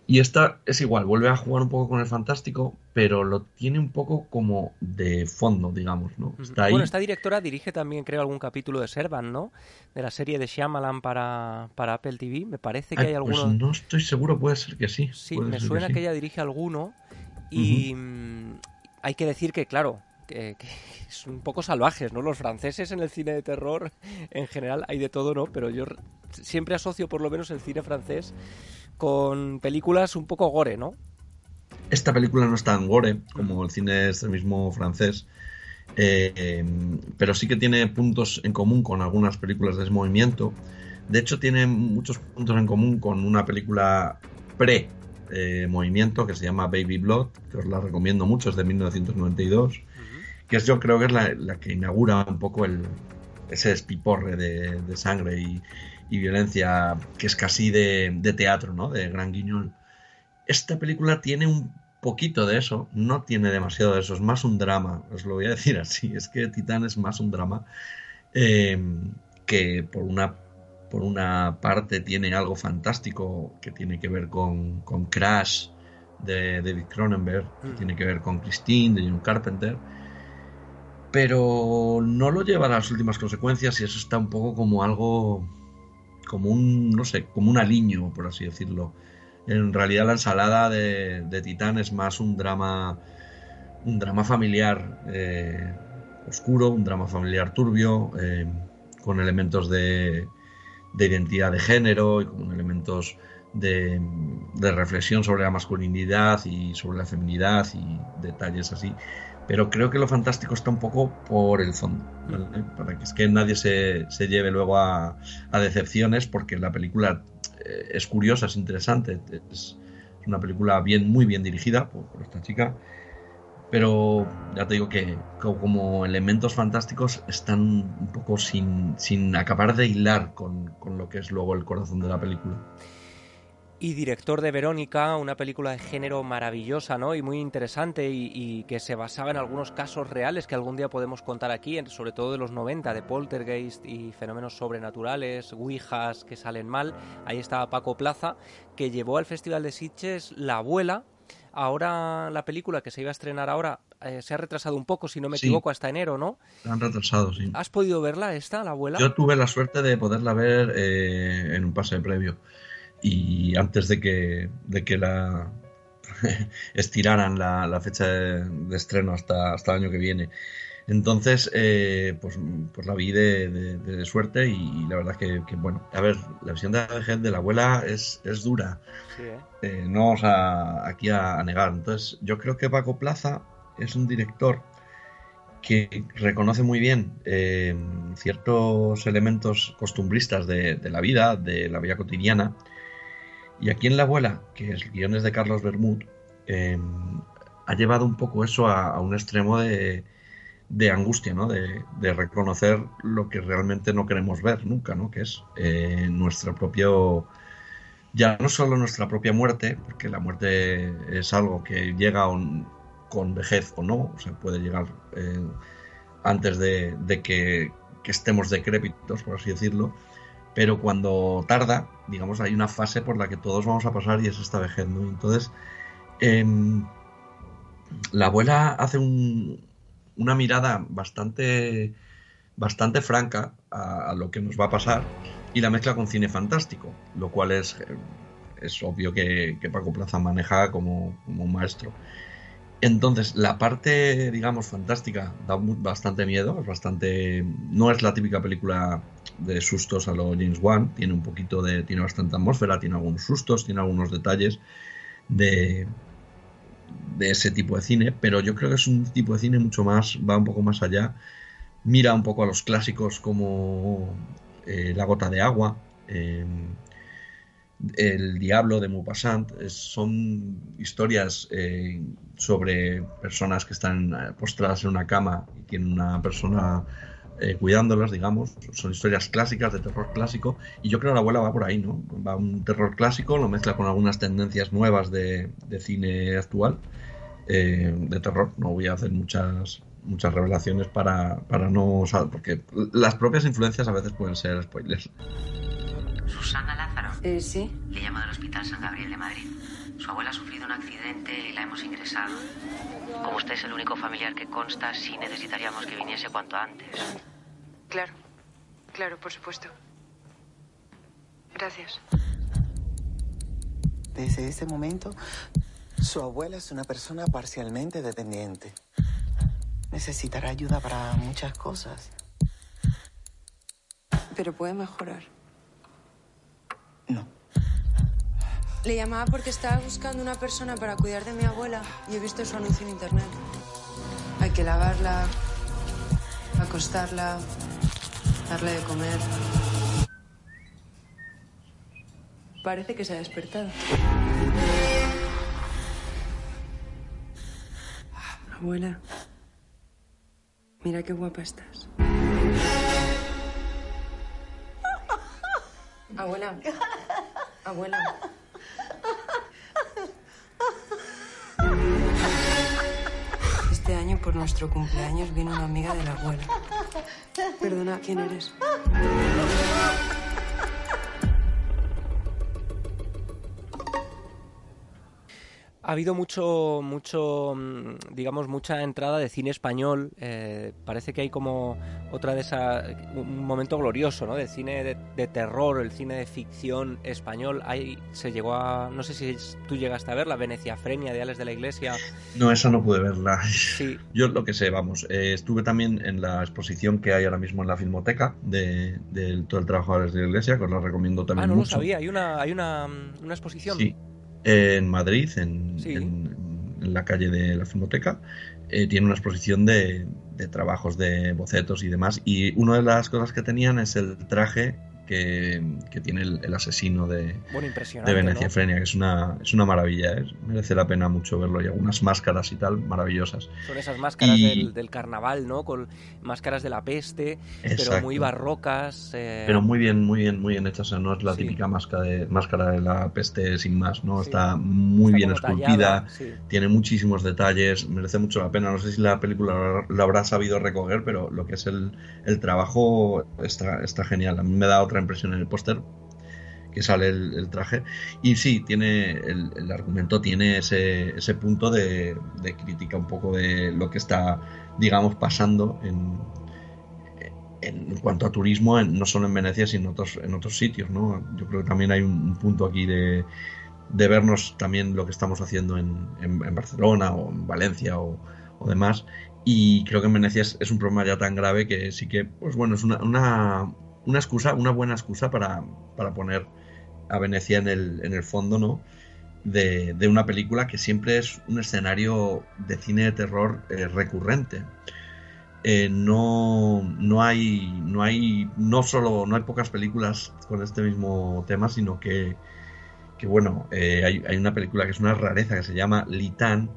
Y esta es igual, vuelve a jugar un poco con el fantástico, pero lo tiene un poco como de fondo, digamos, ¿no? Está ahí. Bueno, esta directora dirige también, creo, algún capítulo de Servan, ¿no? De la serie de Shyamalan para, para Apple TV. Me parece que Ay, hay pues alguno... no estoy seguro, puede ser que sí. Sí, me suena que, sí. ella dirige alguno y mm, hay que decir que, claro, que, que es un poco salvajes, ¿no? Los franceses en el cine de terror, en general, hay de todo, ¿no? Pero yo siempre asocio por lo menos el cine francés con películas un poco gore, ¿no? Esta película no es tan gore como el cine extremismo francés, eh, eh, pero sí que tiene puntos en común con algunas películas de ese movimiento. De hecho, tiene muchos puntos en común con una película pre eh, movimiento que se llama Baby Blood, que os la recomiendo mucho, es de 1992, que es yo creo que es la, la que inaugura un poco el, ese despiporre de, de sangre y, y violencia que es casi de, de teatro, ¿no? De Gran Guiñol. Esta película tiene un poquito de eso, no tiene demasiado de eso, es más un drama, os lo voy a decir así, es que Titán es más un drama eh, que por una, por una parte tiene algo fantástico que tiene que ver con, con Crash de David Cronenberg, que Mm. tiene que ver con Christine de John Carpenter, pero no lo lleva a las últimas consecuencias y eso está un poco como algo, como un, no sé, como un aliño, por así decirlo. En realidad la ensalada de, de Titán es más un drama, un drama familiar eh, oscuro, un drama familiar turbio, eh, con elementos de, de identidad de género y con elementos de, de reflexión sobre la masculinidad y sobre la feminidad y detalles así. Pero creo que lo fantástico está un poco por el fondo, ¿vale? para que es que nadie se, se lleve luego a, a decepciones, porque la película eh, es curiosa, es interesante, es una película bien, muy bien dirigida por, por esta chica, pero ya te digo que co- como elementos fantásticos están un poco sin, sin acabar de hilar con, con lo que es luego el corazón de la película. Y director de Verónica, una película de género maravillosa, ¿no? Y muy interesante y, que se basaba en algunos casos reales que algún día podemos contar aquí, sobre todo de los 90, de poltergeist y fenómenos sobrenaturales, ouijas que salen mal. Ahí estaba Paco Plaza, que llevó al Festival de Sitges La Abuela. Ahora la película que se iba a estrenar ahora eh, se ha retrasado un poco, si no me Sí. equivoco, hasta enero, ¿no? La han retrasado, sí. ¿Has podido verla esta, La Abuela? Yo tuve la suerte de poderla ver eh, en un pase previo y antes de que, de que la estiraran la, la fecha de, de estreno hasta, hasta el año que viene. Entonces, eh, pues, pues la vi de, suerte y, la verdad que, que, bueno, a ver, la visión de la vejez de la abuela es, es dura. ¿eh? Eh, no vamos a, aquí a, negar. Entonces, yo creo que Paco Plaza es un director que reconoce muy bien ciertos elementos costumbristas de, de, la vida, de la vida cotidiana. Y aquí en La Abuela, que es guiones de Carlos Bermud, ha llevado un poco eso a un extremo de, de angustia, ¿no? De, reconocer lo que realmente no queremos ver nunca, ¿no? Que es eh, nuestro propio, ya no solo nuestra propia muerte, porque la muerte es algo que llega con vejez o no, o sea, puede llegar eh, antes de, que, estemos decrépitos, por así decirlo, pero cuando tarda, digamos, hay una fase por la que todos vamos a pasar y es esta vejez, ¿no? Entonces, em, la abuela hace un, una mirada bastante, bastante franca a, lo que nos va a pasar y la mezcla con cine fantástico, lo cual es, es obvio que, Paco Plaza maneja como, un maestro. Entonces, la parte, digamos, fantástica da bastante miedo, es bastante. No es la típica película de sustos a lo James Wan, tiene un poquito de. tiene bastante atmósfera, tiene algunos sustos, tiene algunos detalles de, de ese tipo de cine, pero yo creo que es un tipo de cine mucho más, va un poco más allá, mira un poco a los clásicos como eh, La gota de agua, em, El diablo de Maupassant, son historias eh, sobre personas que están eh, postradas en una cama y tienen una persona cuidándolas, digamos. Son historias clásicas, de terror clásico. Y yo creo que la abuela va por ahí, ¿no? Va un terror clásico, lo mezcla con algunas tendencias nuevas de, de cine actual. Eh, de terror. No voy a hacer muchas muchas revelaciones para, para no... porque las propias influencias a veces pueden ser spoilers. Susana Lázaro. Eh, sí. Le llamo del Hospital San Gabriel de Madrid. Su abuela ha sufrido un accidente y la hemos ingresado. Como usted es el único familiar que consta, sí necesitaríamos que viniese cuanto antes. Claro, claro, por supuesto. Gracias. Desde ese momento, su abuela es una persona parcialmente dependiente. Necesitará ayuda para muchas cosas. Pero puede mejorar. No. Le llamaba porque estaba buscando una persona para cuidar de mi abuela y he visto su anuncio en internet. Hay que lavarla, acostarla, darle de comer. Parece que se ha despertado. Abuela, mira qué guapa estás. Abuela, abuela. Este año, por nuestro cumpleaños, viene una amiga de la abuela. Perdona, ¿quién eres? Ha habido mucho, mucho, mm, digamos, mucha entrada de cine español. Eh, parece que hay como otra de esas, un momento glorioso, ¿no? De cine de, terror, el cine de ficción español. Ahí se llegó a, no sé si tú llegaste a ver la Venecia Frenia de Ales de la Iglesia. No, esa no pude verla. Sí. Yo lo que sé, vamos, eh, estuve también en la exposición que hay ahora mismo en la Filmoteca de, todo el trabajo de Ales de la Iglesia, que os la recomiendo también. Ah, no lo sabía. Hay una, hay una, una exposición. Sí en Madrid, en, la calle de la Filmoteca, eh, tiene una exposición de, de, trabajos de bocetos y demás. Y una de las cosas que tenían es el traje que, tiene el, asesino de, de Venecia Frenia, que es una, es una maravilla, ¿eh? merece la pena mucho verlo. Y algunas máscaras y tal, maravillosas. Son esas máscaras del, carnaval, ¿no? Con máscaras de la peste, pero muy barrocas. Eh, pero muy bien, muy bien, muy bien hechas. no es la típica máscara de, máscara de la peste sin más, ¿no? Está muy bien esculpida, tiene muchísimos detalles, merece mucho la pena. No sé si la película lo habrá sabido recoger, pero lo que es el, el trabajo está, está genial. A mí me da otra impresión en el póster que sale el, traje. Y sí, tiene el, argumento tiene ese, ese punto de, crítica un poco de lo que está, digamos, pasando en, en cuanto a turismo, no solo en Venecia, sino en otros, en otros sitios. ¿no? Yo creo que también hay un, punto aquí de, de, vernos también lo que estamos haciendo en, en, Barcelona o en Valencia o, o demás Y creo que en Venecia es, un problema ya tan grave que sí que, pues bueno, es una, una, una excusa, una buena excusa para, para poner a Venecia en el, en el fondo, ¿no? De, de, una película que siempre es un escenario de cine de terror eh, recurrente. Eh, no, no hay no hay no solo no hay pocas películas con este mismo tema sino que, que bueno eh, hay, hay, una película que es una rareza que se llama Litán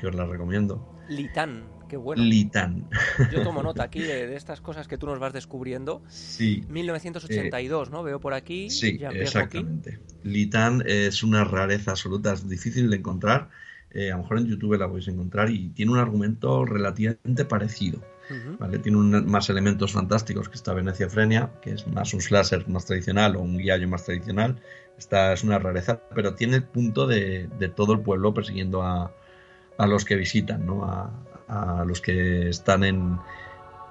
que os la recomiendo Litán Qué bueno. Litán. Yo tomo nota aquí de, estas cosas que tú nos vas descubriendo. Sí. 1982, ¿no? Veo por aquí. Sí, exactamente. Litán es una rareza absoluta, es difícil de encontrar. Eh, a lo mejor en YouTube la podéis encontrar y tiene un argumento relativamente parecido. ¿vale? Tiene más elementos fantásticos que esta Venecia Frenia, que es más un slasher más tradicional o un guiallo más tradicional. Esta es una rareza, pero tiene el punto de, todo el pueblo persiguiendo a, a los que visitan, ¿no? A, a los que están en,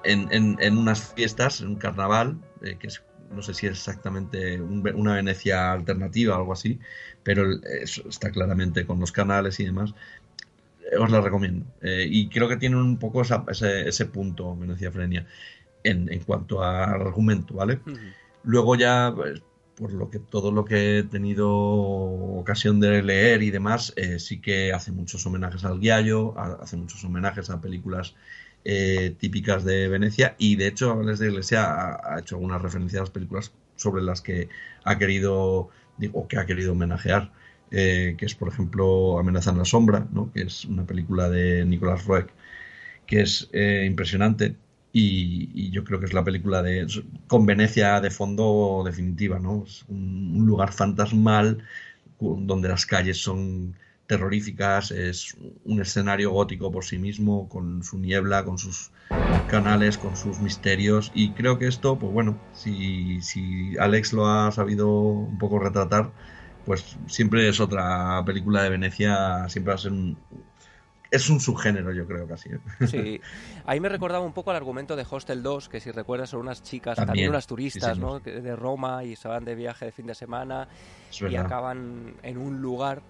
en, en, unas fiestas, en un carnaval, eh, que es, no sé si es exactamente una Venecia alternativa o algo así, pero está claramente con los canales y demás. Eh, os la recomiendo. Eh, y creo que tiene un poco ese, ese, punto, Venecia Frenia, en, en cuanto al argumento, ¿vale? Luego ya, pues, por lo que todo lo que he tenido ocasión de leer y demás, eh, sí que hace muchos homenajes al Giallo, hace muchos homenajes a películas eh, típicas de Venecia y de hecho Alex de Iglesia ha, hecho algunas referencias a las películas sobre las que ha querido o que ha querido homenajear, eh, que es por ejemplo Amenaza en la sombra, ¿no? que es una película de Nicolas Roeg que es impresionante y, yo creo que es la película de con Venecia de fondo definitiva, ¿no? Es un, lugar fantasmal donde las calles son terroríficas, es un escenario gótico por sí mismo, con su niebla, con sus canales, con sus misterios. Y creo que esto, pues bueno, si, si Alex lo ha sabido un poco retratar, pues siempre es otra película de Venecia, siempre va a ser un, es un subgénero, yo creo casi. ¿eh? Sí, ahí me recordaba un poco el argumento de Hostel 2, que si recuerdas son unas chicas, también, unas turistas, ¿no? De Roma y se van de viaje de fin de semana y acaban en un lugar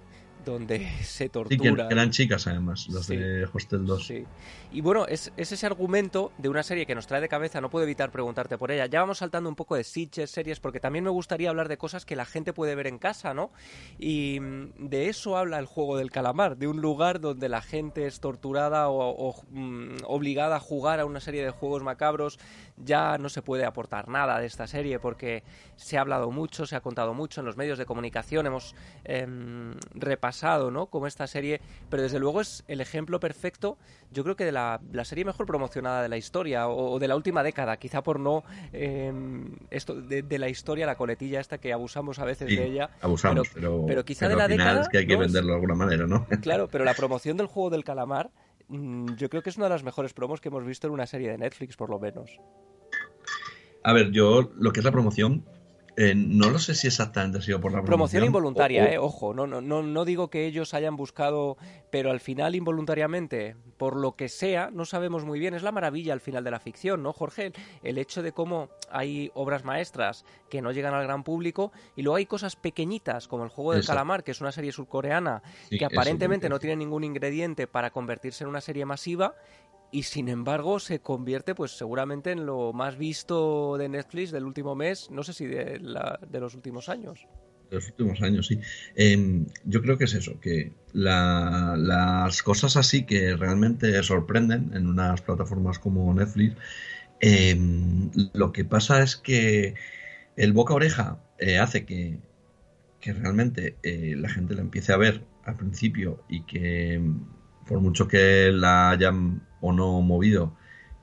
donde se tortura. Sí, que eran chicas además, las de Hostel 2. Sí. Y bueno, es, ese argumento de una serie que nos trae de cabeza, no puedo evitar preguntarte por ella. Ya vamos saltando un poco de sitches, series, porque también me gustaría hablar de cosas que la gente puede ver en casa, ¿no? Y mm, de eso habla el juego del calamar, de un lugar donde la gente es torturada o, mm, obligada a jugar a una serie de juegos macabros. Ya no se puede aportar nada de esta serie porque se ha hablado mucho, se ha contado mucho en los medios de comunicación, hemos em, repasado, ¿no? Como esta serie, pero desde luego es el ejemplo perfecto, yo creo que de la la, serie mejor promocionada de la historia o, de la última década, quizá por no em, esto de, la historia, la coletilla esta que abusamos a veces de ella. Abusamos, pero, pero, quizá de la década. Es que hay que venderlo de alguna manera, ¿no? Claro, pero la promoción del juego del calamar, mm, yo creo que es una de las mejores promos que hemos visto en una serie de Netflix, por lo menos. A ver, yo lo que es la promoción, eh, no lo sé si exactamente ha sido por la promoción. Promoción involuntaria, Eh, ojo, no, no, no, no digo que ellos hayan buscado, pero al final involuntariamente, por lo que sea, no sabemos muy bien. Es la maravilla al final de la ficción, ¿no, Jorge? El hecho de cómo hay obras maestras que no llegan al gran público y luego hay cosas pequeñitas como El Juego del Calamar, que es una serie surcoreana que aparentemente no tiene ningún ingrediente para convertirse en una serie masiva y sin embargo se convierte pues seguramente en lo más visto de Netflix del último mes, no sé si de, de los últimos años. De los últimos años, sí. Em, yo creo que es eso, que las cosas así que realmente sorprenden en unas plataformas como Netflix, em, lo que pasa es que el boca oreja eh, hace que, que realmente eh, la gente la empiece a ver al principio y que por mucho que la hayan o no movido,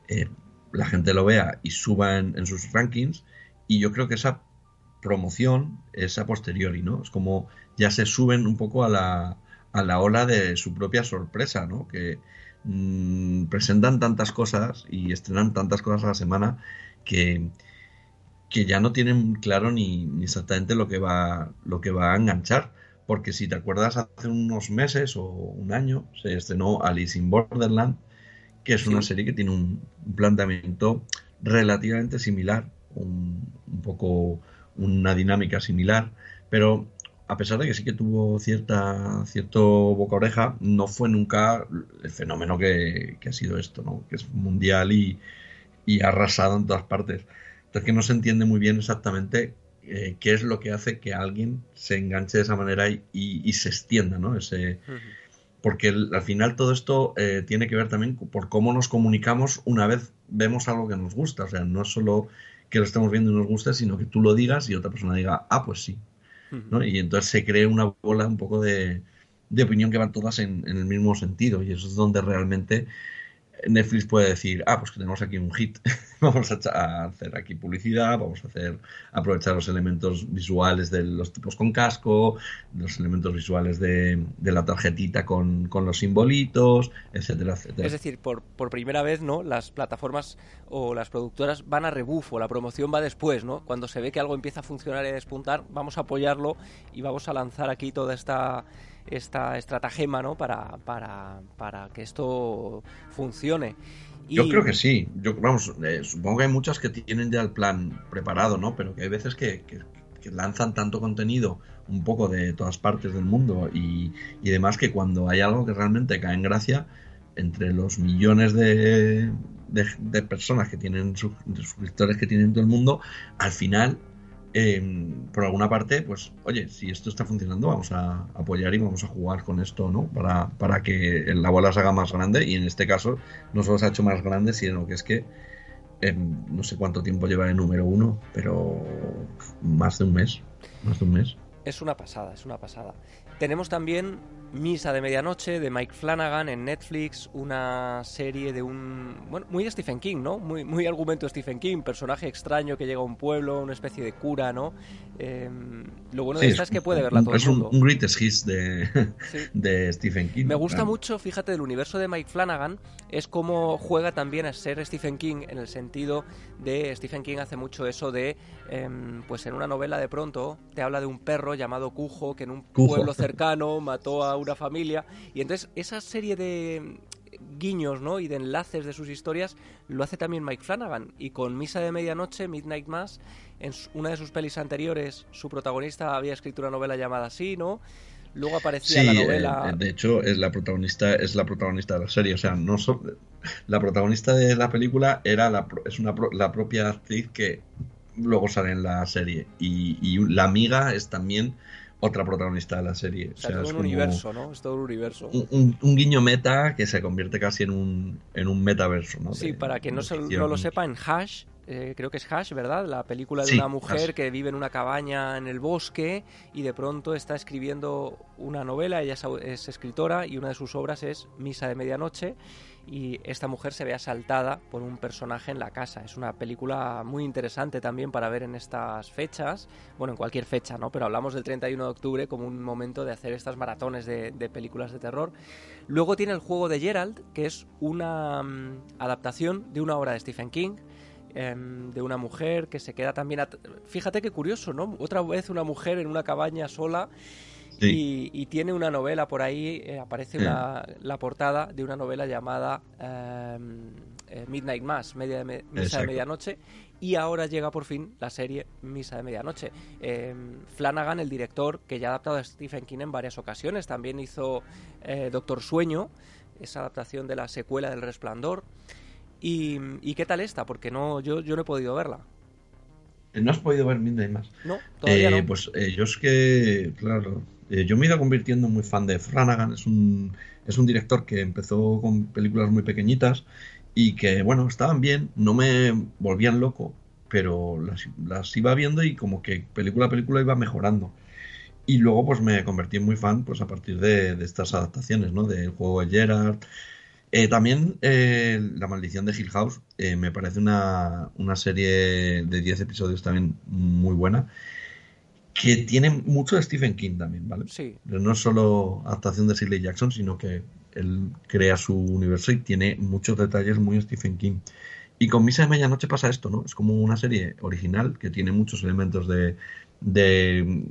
eh, la gente lo vea y suba en, sus rankings. Y yo creo que esa promoción es a posteriori, ¿no? Es como ya se suben un poco a la, a la ola de su propia sorpresa, ¿no? Que mm, presentan tantas cosas y estrenan tantas cosas a la semana que, que ya no tienen claro ni, ni, exactamente lo que va lo que va a enganchar porque si te acuerdas hace unos meses o un año se estrenó Alice in Borderland que es una serie que tiene un, planteamiento relativamente similar, un, poco una dinámica similar, pero a pesar de que sí que tuvo cierta cierto boca oreja, no fue nunca el fenómeno que, que ha sido esto, ¿no? Que es mundial y, y arrasado en todas partes. Entonces que no se entiende muy bien exactamente eh, qué es lo que hace que alguien se enganche de esa manera y, y, se extienda, ¿no? Ese, Porque al final todo esto eh, tiene que ver también por cómo nos comunicamos una vez vemos algo que nos gusta. O sea, no es solo que lo estemos viendo y nos guste, sino que tú lo digas y otra persona diga, ah, pues sí. ¿no? Y entonces se crea una bola un poco de, de opinión que van todas en, en, el mismo sentido. Y eso es donde realmente Netflix puede decir, ah, pues que tenemos aquí un hit, vamos a, hacer aquí publicidad, vamos a hacer aprovechar los elementos visuales de los tipos con casco, los elementos visuales de, la tarjetita con, los simbolitos, etcétera, etcétera. Es decir, por, por primera vez, ¿no? Las plataformas o las productoras van a rebufo, la promoción va después, ¿no? Cuando se ve que algo empieza a funcionar y a despuntar, vamos a apoyarlo y vamos a lanzar aquí toda esta esta estratagema ¿no? para, para, para que esto funcione. Yo creo que sí. Yo, vamos, eh, supongo que hay muchas que tienen ya el plan preparado, ¿no? Pero que hay veces que, lanzan tanto contenido un poco de todas partes del mundo y, y, demás que cuando hay algo que realmente cae en gracia, entre los millones de, de, personas que tienen, suscriptores que tienen todo el mundo, al final por alguna parte, pues, oye, si esto está funcionando, vamos a apoyar y vamos a jugar con esto, ¿no? Para, para que la bola se haga más grande y en este caso no solo se ha hecho más grande, sino que es que no sé cuánto tiempo lleva el número uno, pero más de un mes, más de un mes. Es una pasada, es una pasada. Tenemos también Misa de Medianoche de Mike Flanagan en Netflix, una serie de un. Bueno, muy Stephen King, ¿no? Muy, muy argumento Stephen King, personaje extraño que llega a un pueblo, una especie de cura, ¿no? Em, lo bueno de esta es, que puede verla todo es el mundo. un, greatest hits de, de Stephen King. Me gusta mucho, fíjate, del universo de Mike Flanagan, es como juega también a ser Stephen King en el sentido de Stephen King hace mucho eso de, em, pues en una novela de pronto te habla de un perro llamado Cujo que en un pueblo cercano mató a una familia y entonces esa serie de guiños ¿no? y de enlaces de sus historias lo hace también Mike Flanagan y con Misa de Medianoche, Midnight Mass, en una de sus pelis anteriores su protagonista había escrito una novela llamada así, ¿no? Luego aparecía la novela. Eh, de hecho, es la protagonista, es la protagonista de la serie. O sea, no la protagonista de la película era la, es una, la propia actriz que luego sale en la serie. Y, y la amiga es también otra protagonista de la serie. O sea, es un universo, ¿no? Es todo un universo. Un, guiño meta que se convierte casi en un, en un metaverso, ¿no? Sí, para que no, no lo sepa, en Hash, eh, creo que es Hash, ¿verdad? La película de una mujer que vive en una cabaña en el bosque y de pronto está escribiendo una novela, ella es escritora y una de sus obras es Misa de Medianoche y esta mujer se ve asaltada por un personaje en la casa. Es una película muy interesante también para ver en estas fechas, bueno, en cualquier fecha, ¿no? Pero hablamos del 31 de octubre como un momento de hacer estas maratones de, películas de terror. Luego tiene el juego de Gerald, que es una mm, adaptación de una obra de Stephen King. Em, de una mujer que se queda también... Fíjate qué curioso, ¿no? Otra vez una mujer en una cabaña sola y, tiene una novela por ahí, eh, aparece la portada de una novela llamada em, eh, Midnight Mass, media de Misa de Medianoche, y ahora llega por fin la serie Misa de Medianoche. Em, Flanagan, el director, que ya ha adaptado a Stephen King en varias ocasiones, también hizo eh, Doctor Sueño, esa adaptación de la secuela del Resplandor. ¿Y, qué tal está? Porque no, yo, yo no he podido verla. ¿No has podido ver Midnight Mass? No, todavía no. Pues yo es que, claro, eh, yo me he ido convirtiendo muy fan de Flanagan, es un, es un director que empezó con películas muy pequeñitas y que, bueno, estaban bien, no me volvían loco, pero las, iba viendo y como que película a película iba mejorando. Y luego pues me convertí en muy fan pues a partir de, estas adaptaciones, ¿no? Del juego de Gerard. Eh, también eh, La maldición de Hill House me parece una, una serie de 10 episodios también muy buena que tiene mucho de Stephen King también, ¿vale? Sí. No es solo adaptación de Shirley Jackson, sino que él crea su universo y tiene muchos detalles muy Stephen King. Y con Misa de Medianoche pasa esto, ¿no? Es como una serie original que tiene muchos elementos de, de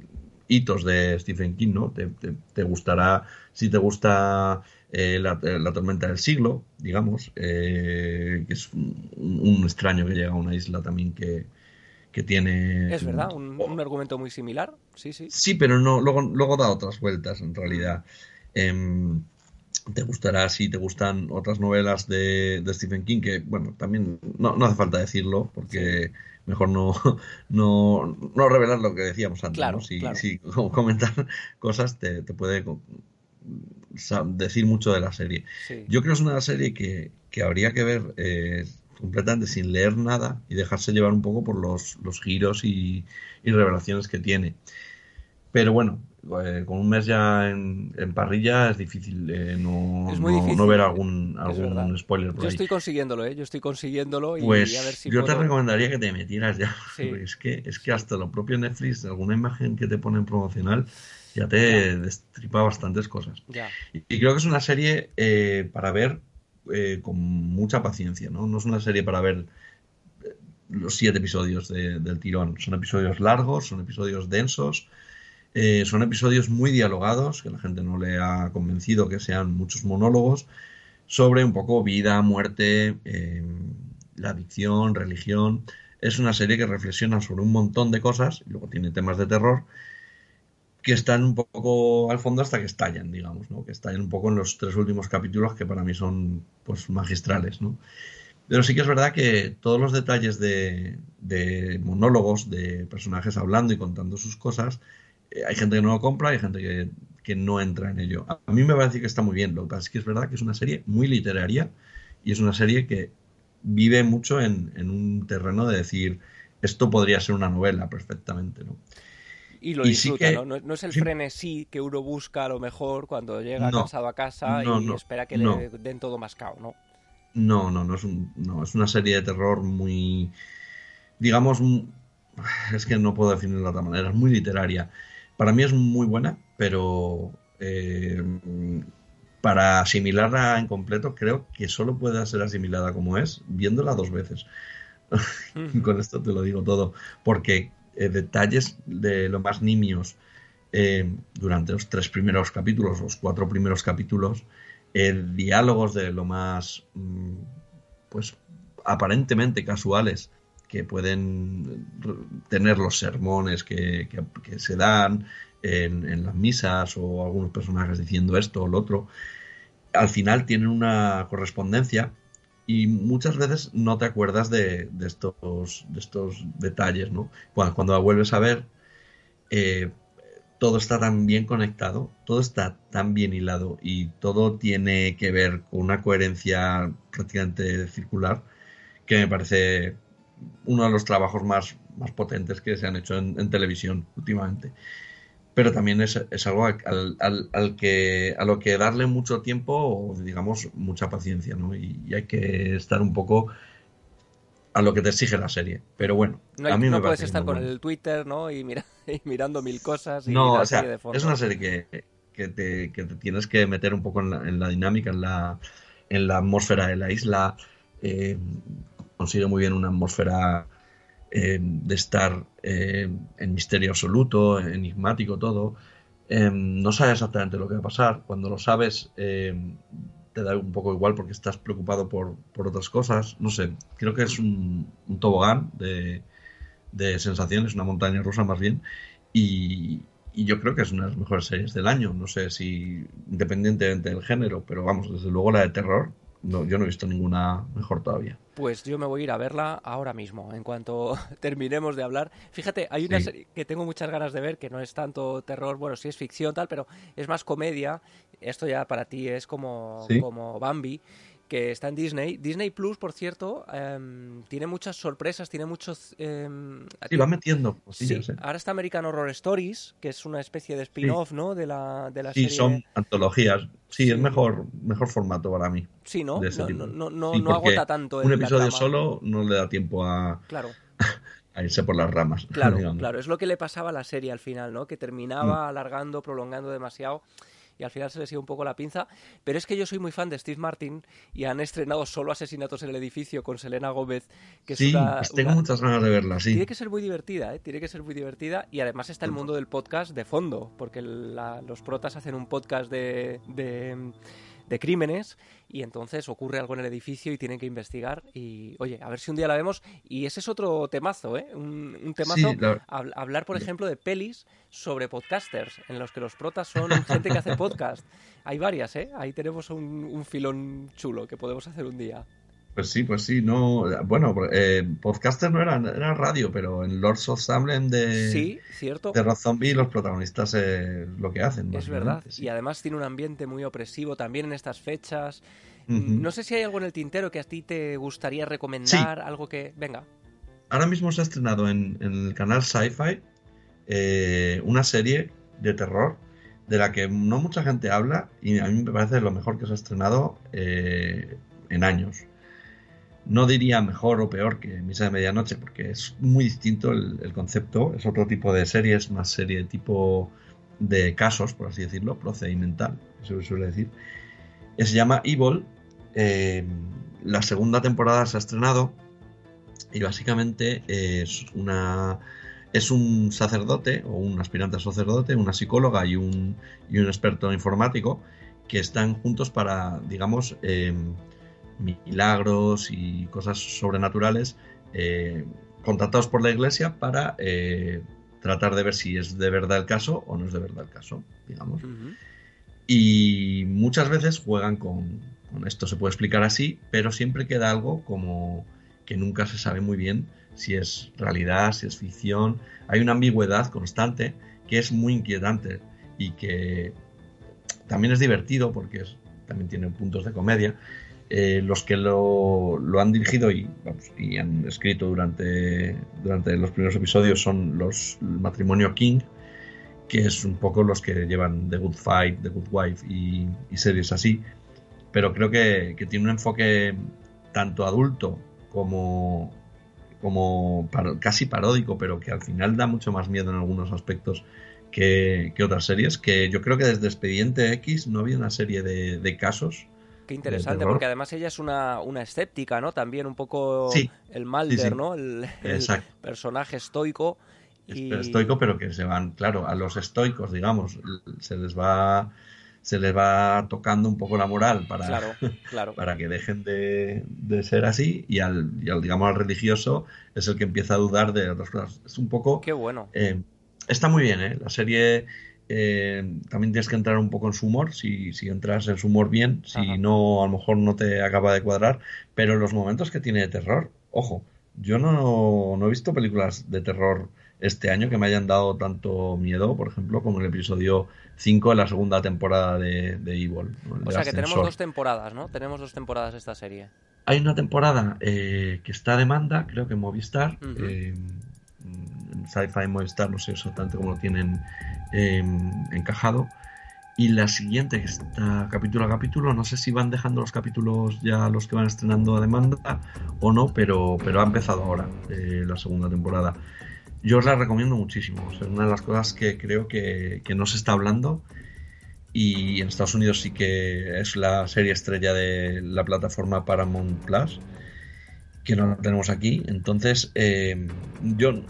hitos de Stephen King, ¿no? Te, gustará, si te gusta eh, la, tormenta del siglo, digamos, eh, que es un, un, extraño que llega a una isla también que, que tiene... Es verdad, un, un argumento muy similar, sí, sí. Sí, pero no, luego, luego da otras vueltas en realidad. Em, te gustará si te gustan otras novelas de, de Stephen King, que bueno, también no, no hace falta decirlo, porque mejor no, no, no revelar lo que decíamos antes, Claro, ¿no? Si, claro. si comentar cosas te, te puede decir mucho de la serie. Sí. Yo creo que es una serie que, que habría que ver eh, completamente sin leer nada y dejarse llevar un poco por los, los giros y, y revelaciones que tiene. Pero bueno, eh, con un mes ya en, en parrilla es difícil, eh, no, Es muy no- difícil, no ver algún, algún spoiler por Yo ahí. estoy consiguiéndolo, ¿eh? Yo estoy consiguiéndolo y Pues a ver si yo te recomendaría que te metieras ya. Sí. Es que, es que hasta lo propio Netflix, alguna imagen que te ponen promocional, ya te destripa bastantes cosas. Ya. Y, y creo que es una serie eh, para ver eh, con mucha paciencia, ¿no? No es una serie para ver eh, los siete episodios de- del tirón. Son episodios largos, son episodios densos, eh, son episodios muy dialogados, que la gente no le ha convencido que sean muchos monólogos, sobre un poco vida, muerte, eh, la adicción, religión. Es una serie que reflexiona sobre un montón de cosas, y luego tiene temas de terror, que están un poco al fondo hasta que estallan, digamos, ¿no? Que estallan un poco en los tres últimos capítulos que para mí son pues magistrales, ¿no? Pero sí que es verdad que todos los detalles de, monólogos, de personajes hablando y contando sus cosas, eh, hay gente que no lo compra, hay gente que, no entra en ello. A a mí me parece que está muy bien, lo que pasa es que es verdad que es una serie muy literaria y es una serie que vive mucho en, en un terreno de decir, esto podría ser una novela perfectamente, ¿no? Y lo Y sí disfruta, que- ¿no? ¿no? no es el sí. frenesí que uno busca a lo mejor cuando llega No, cansado a casa no, y no, espera que le den todo mascado, ¿no? No, no, no es, un- no, es una serie de terror muy, digamos, es que no puedo definirla de otra manera, es muy literaria. Para mí es muy buena, pero eh, para asimilarla en completo creo que solo puede ser asimilada como es viéndola dos veces. Con esto te lo digo todo, porque eh, detalles de lo más nimios eh, durante los tres primeros capítulos, los cuatro primeros capítulos, eh, diálogos de lo más, mm, pues, aparentemente casuales que pueden tener los sermones que, que- que se dan en, en las misas o algunos personajes diciendo esto o lo otro, al final tienen una correspondencia y muchas veces no te acuerdas de, de estos, de estos detalles, ¿no? Cuando, cuando la vuelves a ver, eh, todo está tan bien conectado, todo está tan bien hilado y todo tiene que ver con una coherencia prácticamente circular que me parece uno de los trabajos más, más potentes que se han hecho en, en televisión últimamente. Pero también es, es algo al, al- al que, a lo que darle mucho tiempo o, digamos, mucha paciencia, ¿no? Y, y hay que estar un poco a lo que te exige la serie. Pero bueno, No, hay- a mí no me puedes estar con el Twitter, ¿no? Y, mira, y mirando mil cosas y No, o sea, de es una serie que, que te, que te tienes que meter un poco en la, en la dinámica, en la, en la atmósfera de la isla. eh, consigue muy bien una atmósfera eh, de estar eh, en misterio absoluto, enigmático todo. Eh, no sabes exactamente lo que va a pasar. Cuando lo sabes, eh, te da un poco igual porque estás preocupado por, por otras cosas. No sé, creo que es un, un tobogán de, de sensaciones, una montaña rusa más bien. Y, y yo creo que es una de las mejores series del año. No sé si independientemente del género, pero vamos, desde luego la de terror, no, yo no he visto ninguna mejor todavía. Pues yo me voy a ir a verla ahora mismo, en cuanto terminemos de hablar. Fíjate, hay una Sí. serie que tengo muchas ganas de ver, que no es tanto terror, bueno, sí es ficción tal, pero es más comedia. Esto ya para ti es como, Sí. como Bambi, que está en Disney. Disney Plus, por cierto, em, tiene muchas sorpresas, tiene muchos... em, Sí, va metiendo Sí, ¿eh? ahora está American Horror Stories, que es una especie de spin-off, ¿no? De la, de la Sí, serie... son antologías. Sí, es mejor, mejor formato para mí. Sí, ¿no? No- no- no- agota tanto Un el- episodio solo no le da tiempo a, Claro. a irse por las ramas. Claro, digamos. claro, es lo que le pasaba a la serie al final, ¿no? Que terminaba Mm. alargando, prolongando demasiado y al final se les iba un poco la pinza. Pero es que yo soy muy fan de Steve Martin y han estrenado solo Asesinatos en el Edificio con Selena Gómez, que es Sí, una, pues tengo una- muchas ganas de verla, sí. Tiene que ser muy divertida, ¿eh? Tiene que ser muy divertida y además está el mundo del podcast de fondo, porque la- los protas hacen un podcast de, de, de crímenes y entonces ocurre algo en el edificio y tienen que investigar y, oye, a ver si un día la vemos. Y ese es otro temazo, ¿eh? Un, un temazo, Sí, la- hab- hablar, por ejemplo, de pelis sobre podcasters, en los que los protas son gente que hace podcast. Hay varias, ¿eh? Ahí tenemos un, un filón chulo que podemos hacer un día. Pues sí, pues sí, no. Bueno, eh, podcaster no era, era radio, pero en Lords of Salem de, Sí, cierto. de Rob Zombie los protagonistas eh, lo que hacen. Es verdad. Y además tiene un ambiente muy opresivo también en estas fechas. Ujú. No sé si hay algo en el tintero que a ti te gustaría recomendar, algo que... Venga. Ahora mismo se ha estrenado en, en el canal Sci-Fi eh, una serie de terror de la que no mucha gente habla y a mí me parece lo mejor que se ha estrenado eh, en años. No diría mejor o peor que Misa de Medianoche porque es muy distinto el, concepto, es otro tipo de serie, es más serie de tipo de casos, por así decirlo, procedimental, se suele decir. Eh, Se llama Evil. eh, la segunda temporada se ha estrenado y básicamente es una es un sacerdote o un aspirante a sacerdote, una psicóloga y un, y un experto informático que están juntos para, digamos, eh, milagros y cosas sobrenaturales eh, contratados por la iglesia para eh, tratar de ver si es de verdad el caso o no es de verdad el caso, digamos. Y muchas veces juegan con, con esto, se puede explicar así, pero siempre queda algo como que nunca se sabe muy bien si es realidad, si es ficción. Hay una ambigüedad constante que es muy inquietante y que también es divertido porque es- también tiene puntos de comedia. Eh, los que lo, han dirigido y, han escrito durante, los primeros episodios son los el matrimonio King, que es un poco los que llevan The Good Fight, The Good Wife y, series así. Pero creo que, tiene un enfoque tanto adulto como, casi paródico, pero que al final da mucho más miedo en algunos aspectos que, otras series. Que yo creo que desde Expediente X no había una serie de casos. Qué interesante, porque además ella es una, una escéptica, ¿no? También un poco Sí, el Malder, sí, sí. ¿no? El, personaje estoico. Y... estoico, pero que se van, claro, a los estoicos, digamos, se les va se les va tocando un poco la moral para, Claro, claro. para que dejen de, de ser así y al, y al, digamos, al religioso es el que empieza a dudar de otras cosas. Es un poco... Qué bueno. eh, está muy bien, ¿eh? La serie eh, también tienes que entrar un poco en su humor, si, si entras en su humor bien, si no, a lo mejor no te acaba de cuadrar, pero los momentos que tiene de terror, ojo, yo no, no he visto películas de terror este año que me hayan dado tanto miedo, por ejemplo, como el episodio 5 de la segunda temporada de, de Evil. O sea que tenemos dos temporadas, ¿no? Tenemos dos temporadas de esta serie. Hay una temporada eh, que está a demanda, creo que en Movistar. Eh, Sci-Fi Movistar, no sé exactamente cómo lo tienen eh, encajado. Y la siguiente, que está capítulo a capítulo, no sé si van dejando los capítulos ya los que van estrenando a demanda o no, pero, pero ha empezado ahora eh, la segunda temporada. Yo os la recomiendo muchísimo. Es una de las cosas que creo que, que no se está hablando. Y en Estados Unidos sí que es la serie estrella de la plataforma Paramount Plus, que no la tenemos aquí. Entonces, eh, yo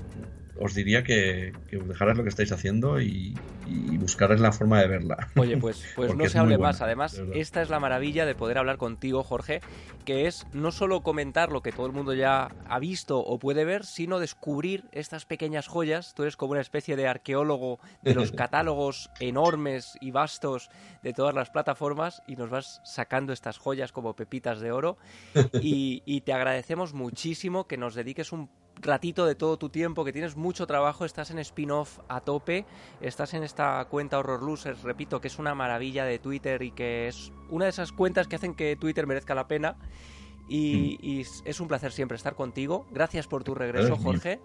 os diría que, que os dejarais lo que estáis haciendo y, y buscarais la forma de verla. Oye, pues, pues no se hable buena, más. Además, esta es la maravilla de poder hablar contigo, Jorge, que es no solo comentar lo que todo el mundo ya ha visto o puede ver, sino descubrir estas pequeñas joyas. Tú eres como una especie de arqueólogo de los catálogos enormes y vastos de todas las plataformas y nos vas sacando estas joyas como pepitas de oro. Y, y te agradecemos muchísimo que nos dediques un ratito de todo tu tiempo, que tienes mucho trabajo, estás en spin-off a tope, estás en esta cuenta Horror Losers, repito, que es una maravilla de Twitter y que es una de esas cuentas que hacen que Twitter merezca la pena. Y, y es- un placer siempre estar contigo. Gracias por tu regreso, Gracias, Jorge.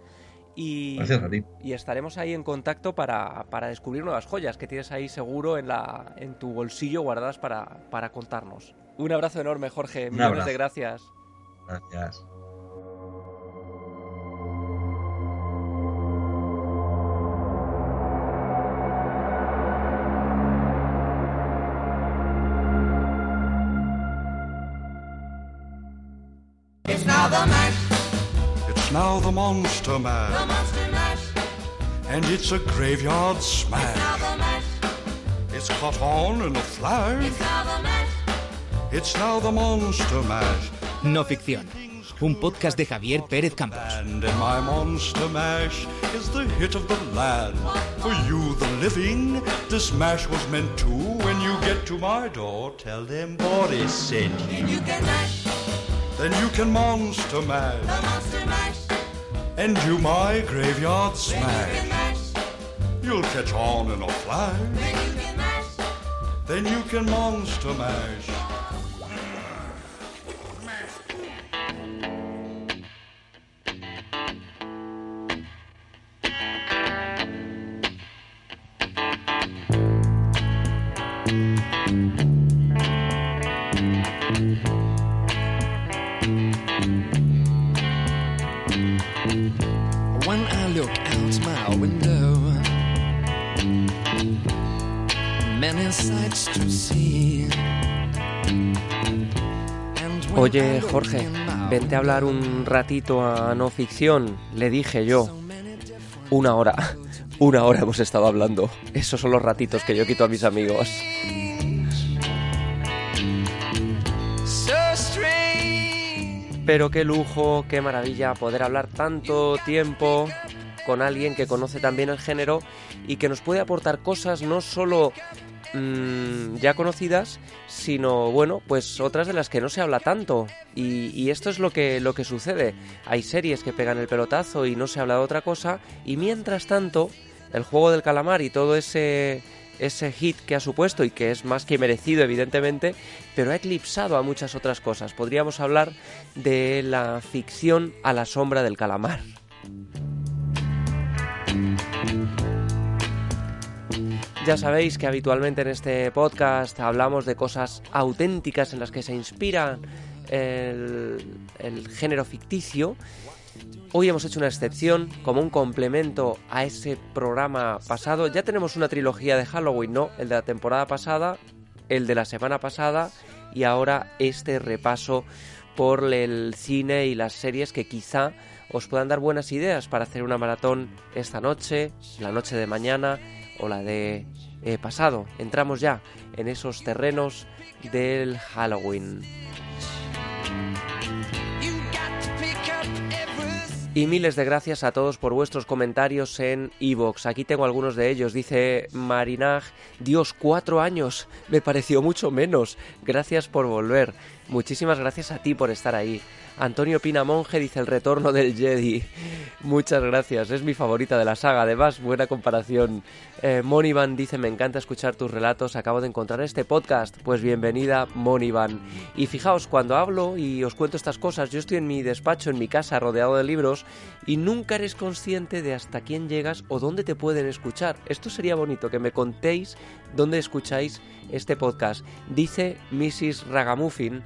Y, Gracias a ti. y estaremos ahí en contacto para, para descubrir nuevas joyas que tienes ahí seguro en, la, en tu bolsillo guardadas para, para contarnos. Un abrazo enorme, Jorge. Millones de gracias. Gracias. Now the monster mash. The Monster Mash. And it's a graveyard Now smash. the mash. It's caught on in a flash. It's now the mash. It's now the Monster Mash. No ficción. Un podcast de Javier Pérez Campos. And in my Monster Mash is the hit of the land. For you, the living, this mash was meant to. When you get to my door, tell them Boris sent you. You can mash, Then you can Monster Mash. the monster mash. And do my graveyard you smash. mash, You'll catch on in a flash. then you can mash. Then you can Monster Mash. Oye, Jorge, vente a hablar un ratito a no ficción. Le dije yo. Una hora. Una hora hemos estado hablando. Esos son los ratitos que yo quito a mis amigos. Pero qué lujo, qué maravilla poder hablar tanto tiempo con alguien que conoce también el género y que nos puede aportar cosas no solo mm, ya conocidas, sino bueno, pues otras de las que no se habla tanto. Y, y esto es lo que, lo que sucede. Hay series que pegan el pelotazo y no se habla de otra cosa, y mientras tanto, el juego del calamar y todo ese ese hit que ha supuesto y que es más que merecido evidentemente, pero ha eclipsado a muchas otras cosas. Podríamos hablar de la ficción a la sombra del calamar. Ya sabéis que habitualmente en este podcast hablamos de cosas auténticas en las que se inspira el, el género ficticio. Hoy hemos hecho una excepción como un complemento a ese programa pasado. Ya tenemos una trilogía de Halloween, ¿no? El de la temporada pasada, el de la semana pasada y ahora este repaso por el cine y las series que quizá os puedan dar buenas ideas para hacer una maratón esta noche, la noche de mañana o la de eh, pasado. Entramos ya en esos terrenos del Halloween. Y miles de gracias a todos por vuestros comentarios en Evox. Aquí tengo algunos de ellos. Dice Marinaj, Dios, cuatro años. Me pareció mucho menos. Gracias por volver. Muchísimas gracias a ti por estar ahí. Antonio Pina Monge dice el retorno del Jedi. Muchas gracias, es mi favorita de la saga. Además, buena comparación. Eh, Monivan dice: Me encanta escuchar tus relatos. Acabo de encontrar este podcast. Pues bienvenida, Monivan. Y fijaos, cuando hablo y os cuento estas cosas, yo estoy en mi despacho, en mi casa, rodeado de libros, y nunca eres consciente de hasta quién llegas o dónde te pueden escuchar. Esto sería bonito, que me contéis dónde escucháis este podcast. Dice Mrs. Ragamuffin.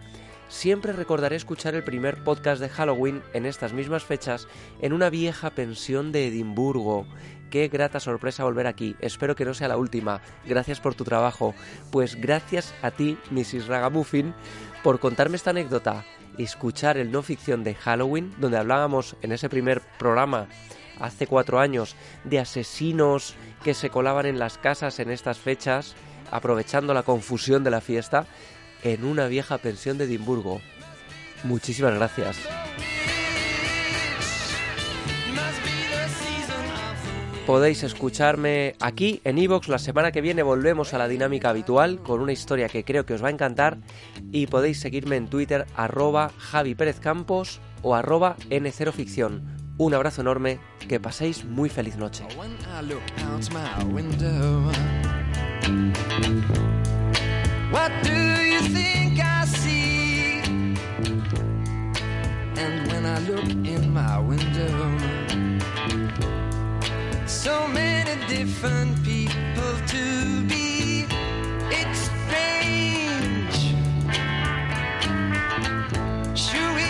Siempre recordaré escuchar el primer podcast de Halloween en estas mismas fechas en una vieja pensión de Edimburgo. Qué grata sorpresa volver aquí. Espero que no sea la última. Gracias por tu trabajo. Pues gracias a ti, Mrs. Ragamuffin, por contarme esta anécdota. Escuchar el no ficción de Halloween, donde hablábamos en ese primer programa hace cuatro años de asesinos que se colaban en las casas en estas fechas, aprovechando la confusión de la fiesta en una vieja pensión de Edimburgo. Muchísimas gracias. Podéis escucharme aquí en Evox. La semana que viene volvemos a la dinámica habitual con una historia que creo que os va a encantar. Y podéis seguirme en Twitter arroba Javi Pérez Campos o arroba N0Ficción. Un abrazo enorme, que paséis muy feliz noche. What do you think I see? And when I look in my window, so many different people to be. It's strange. Sure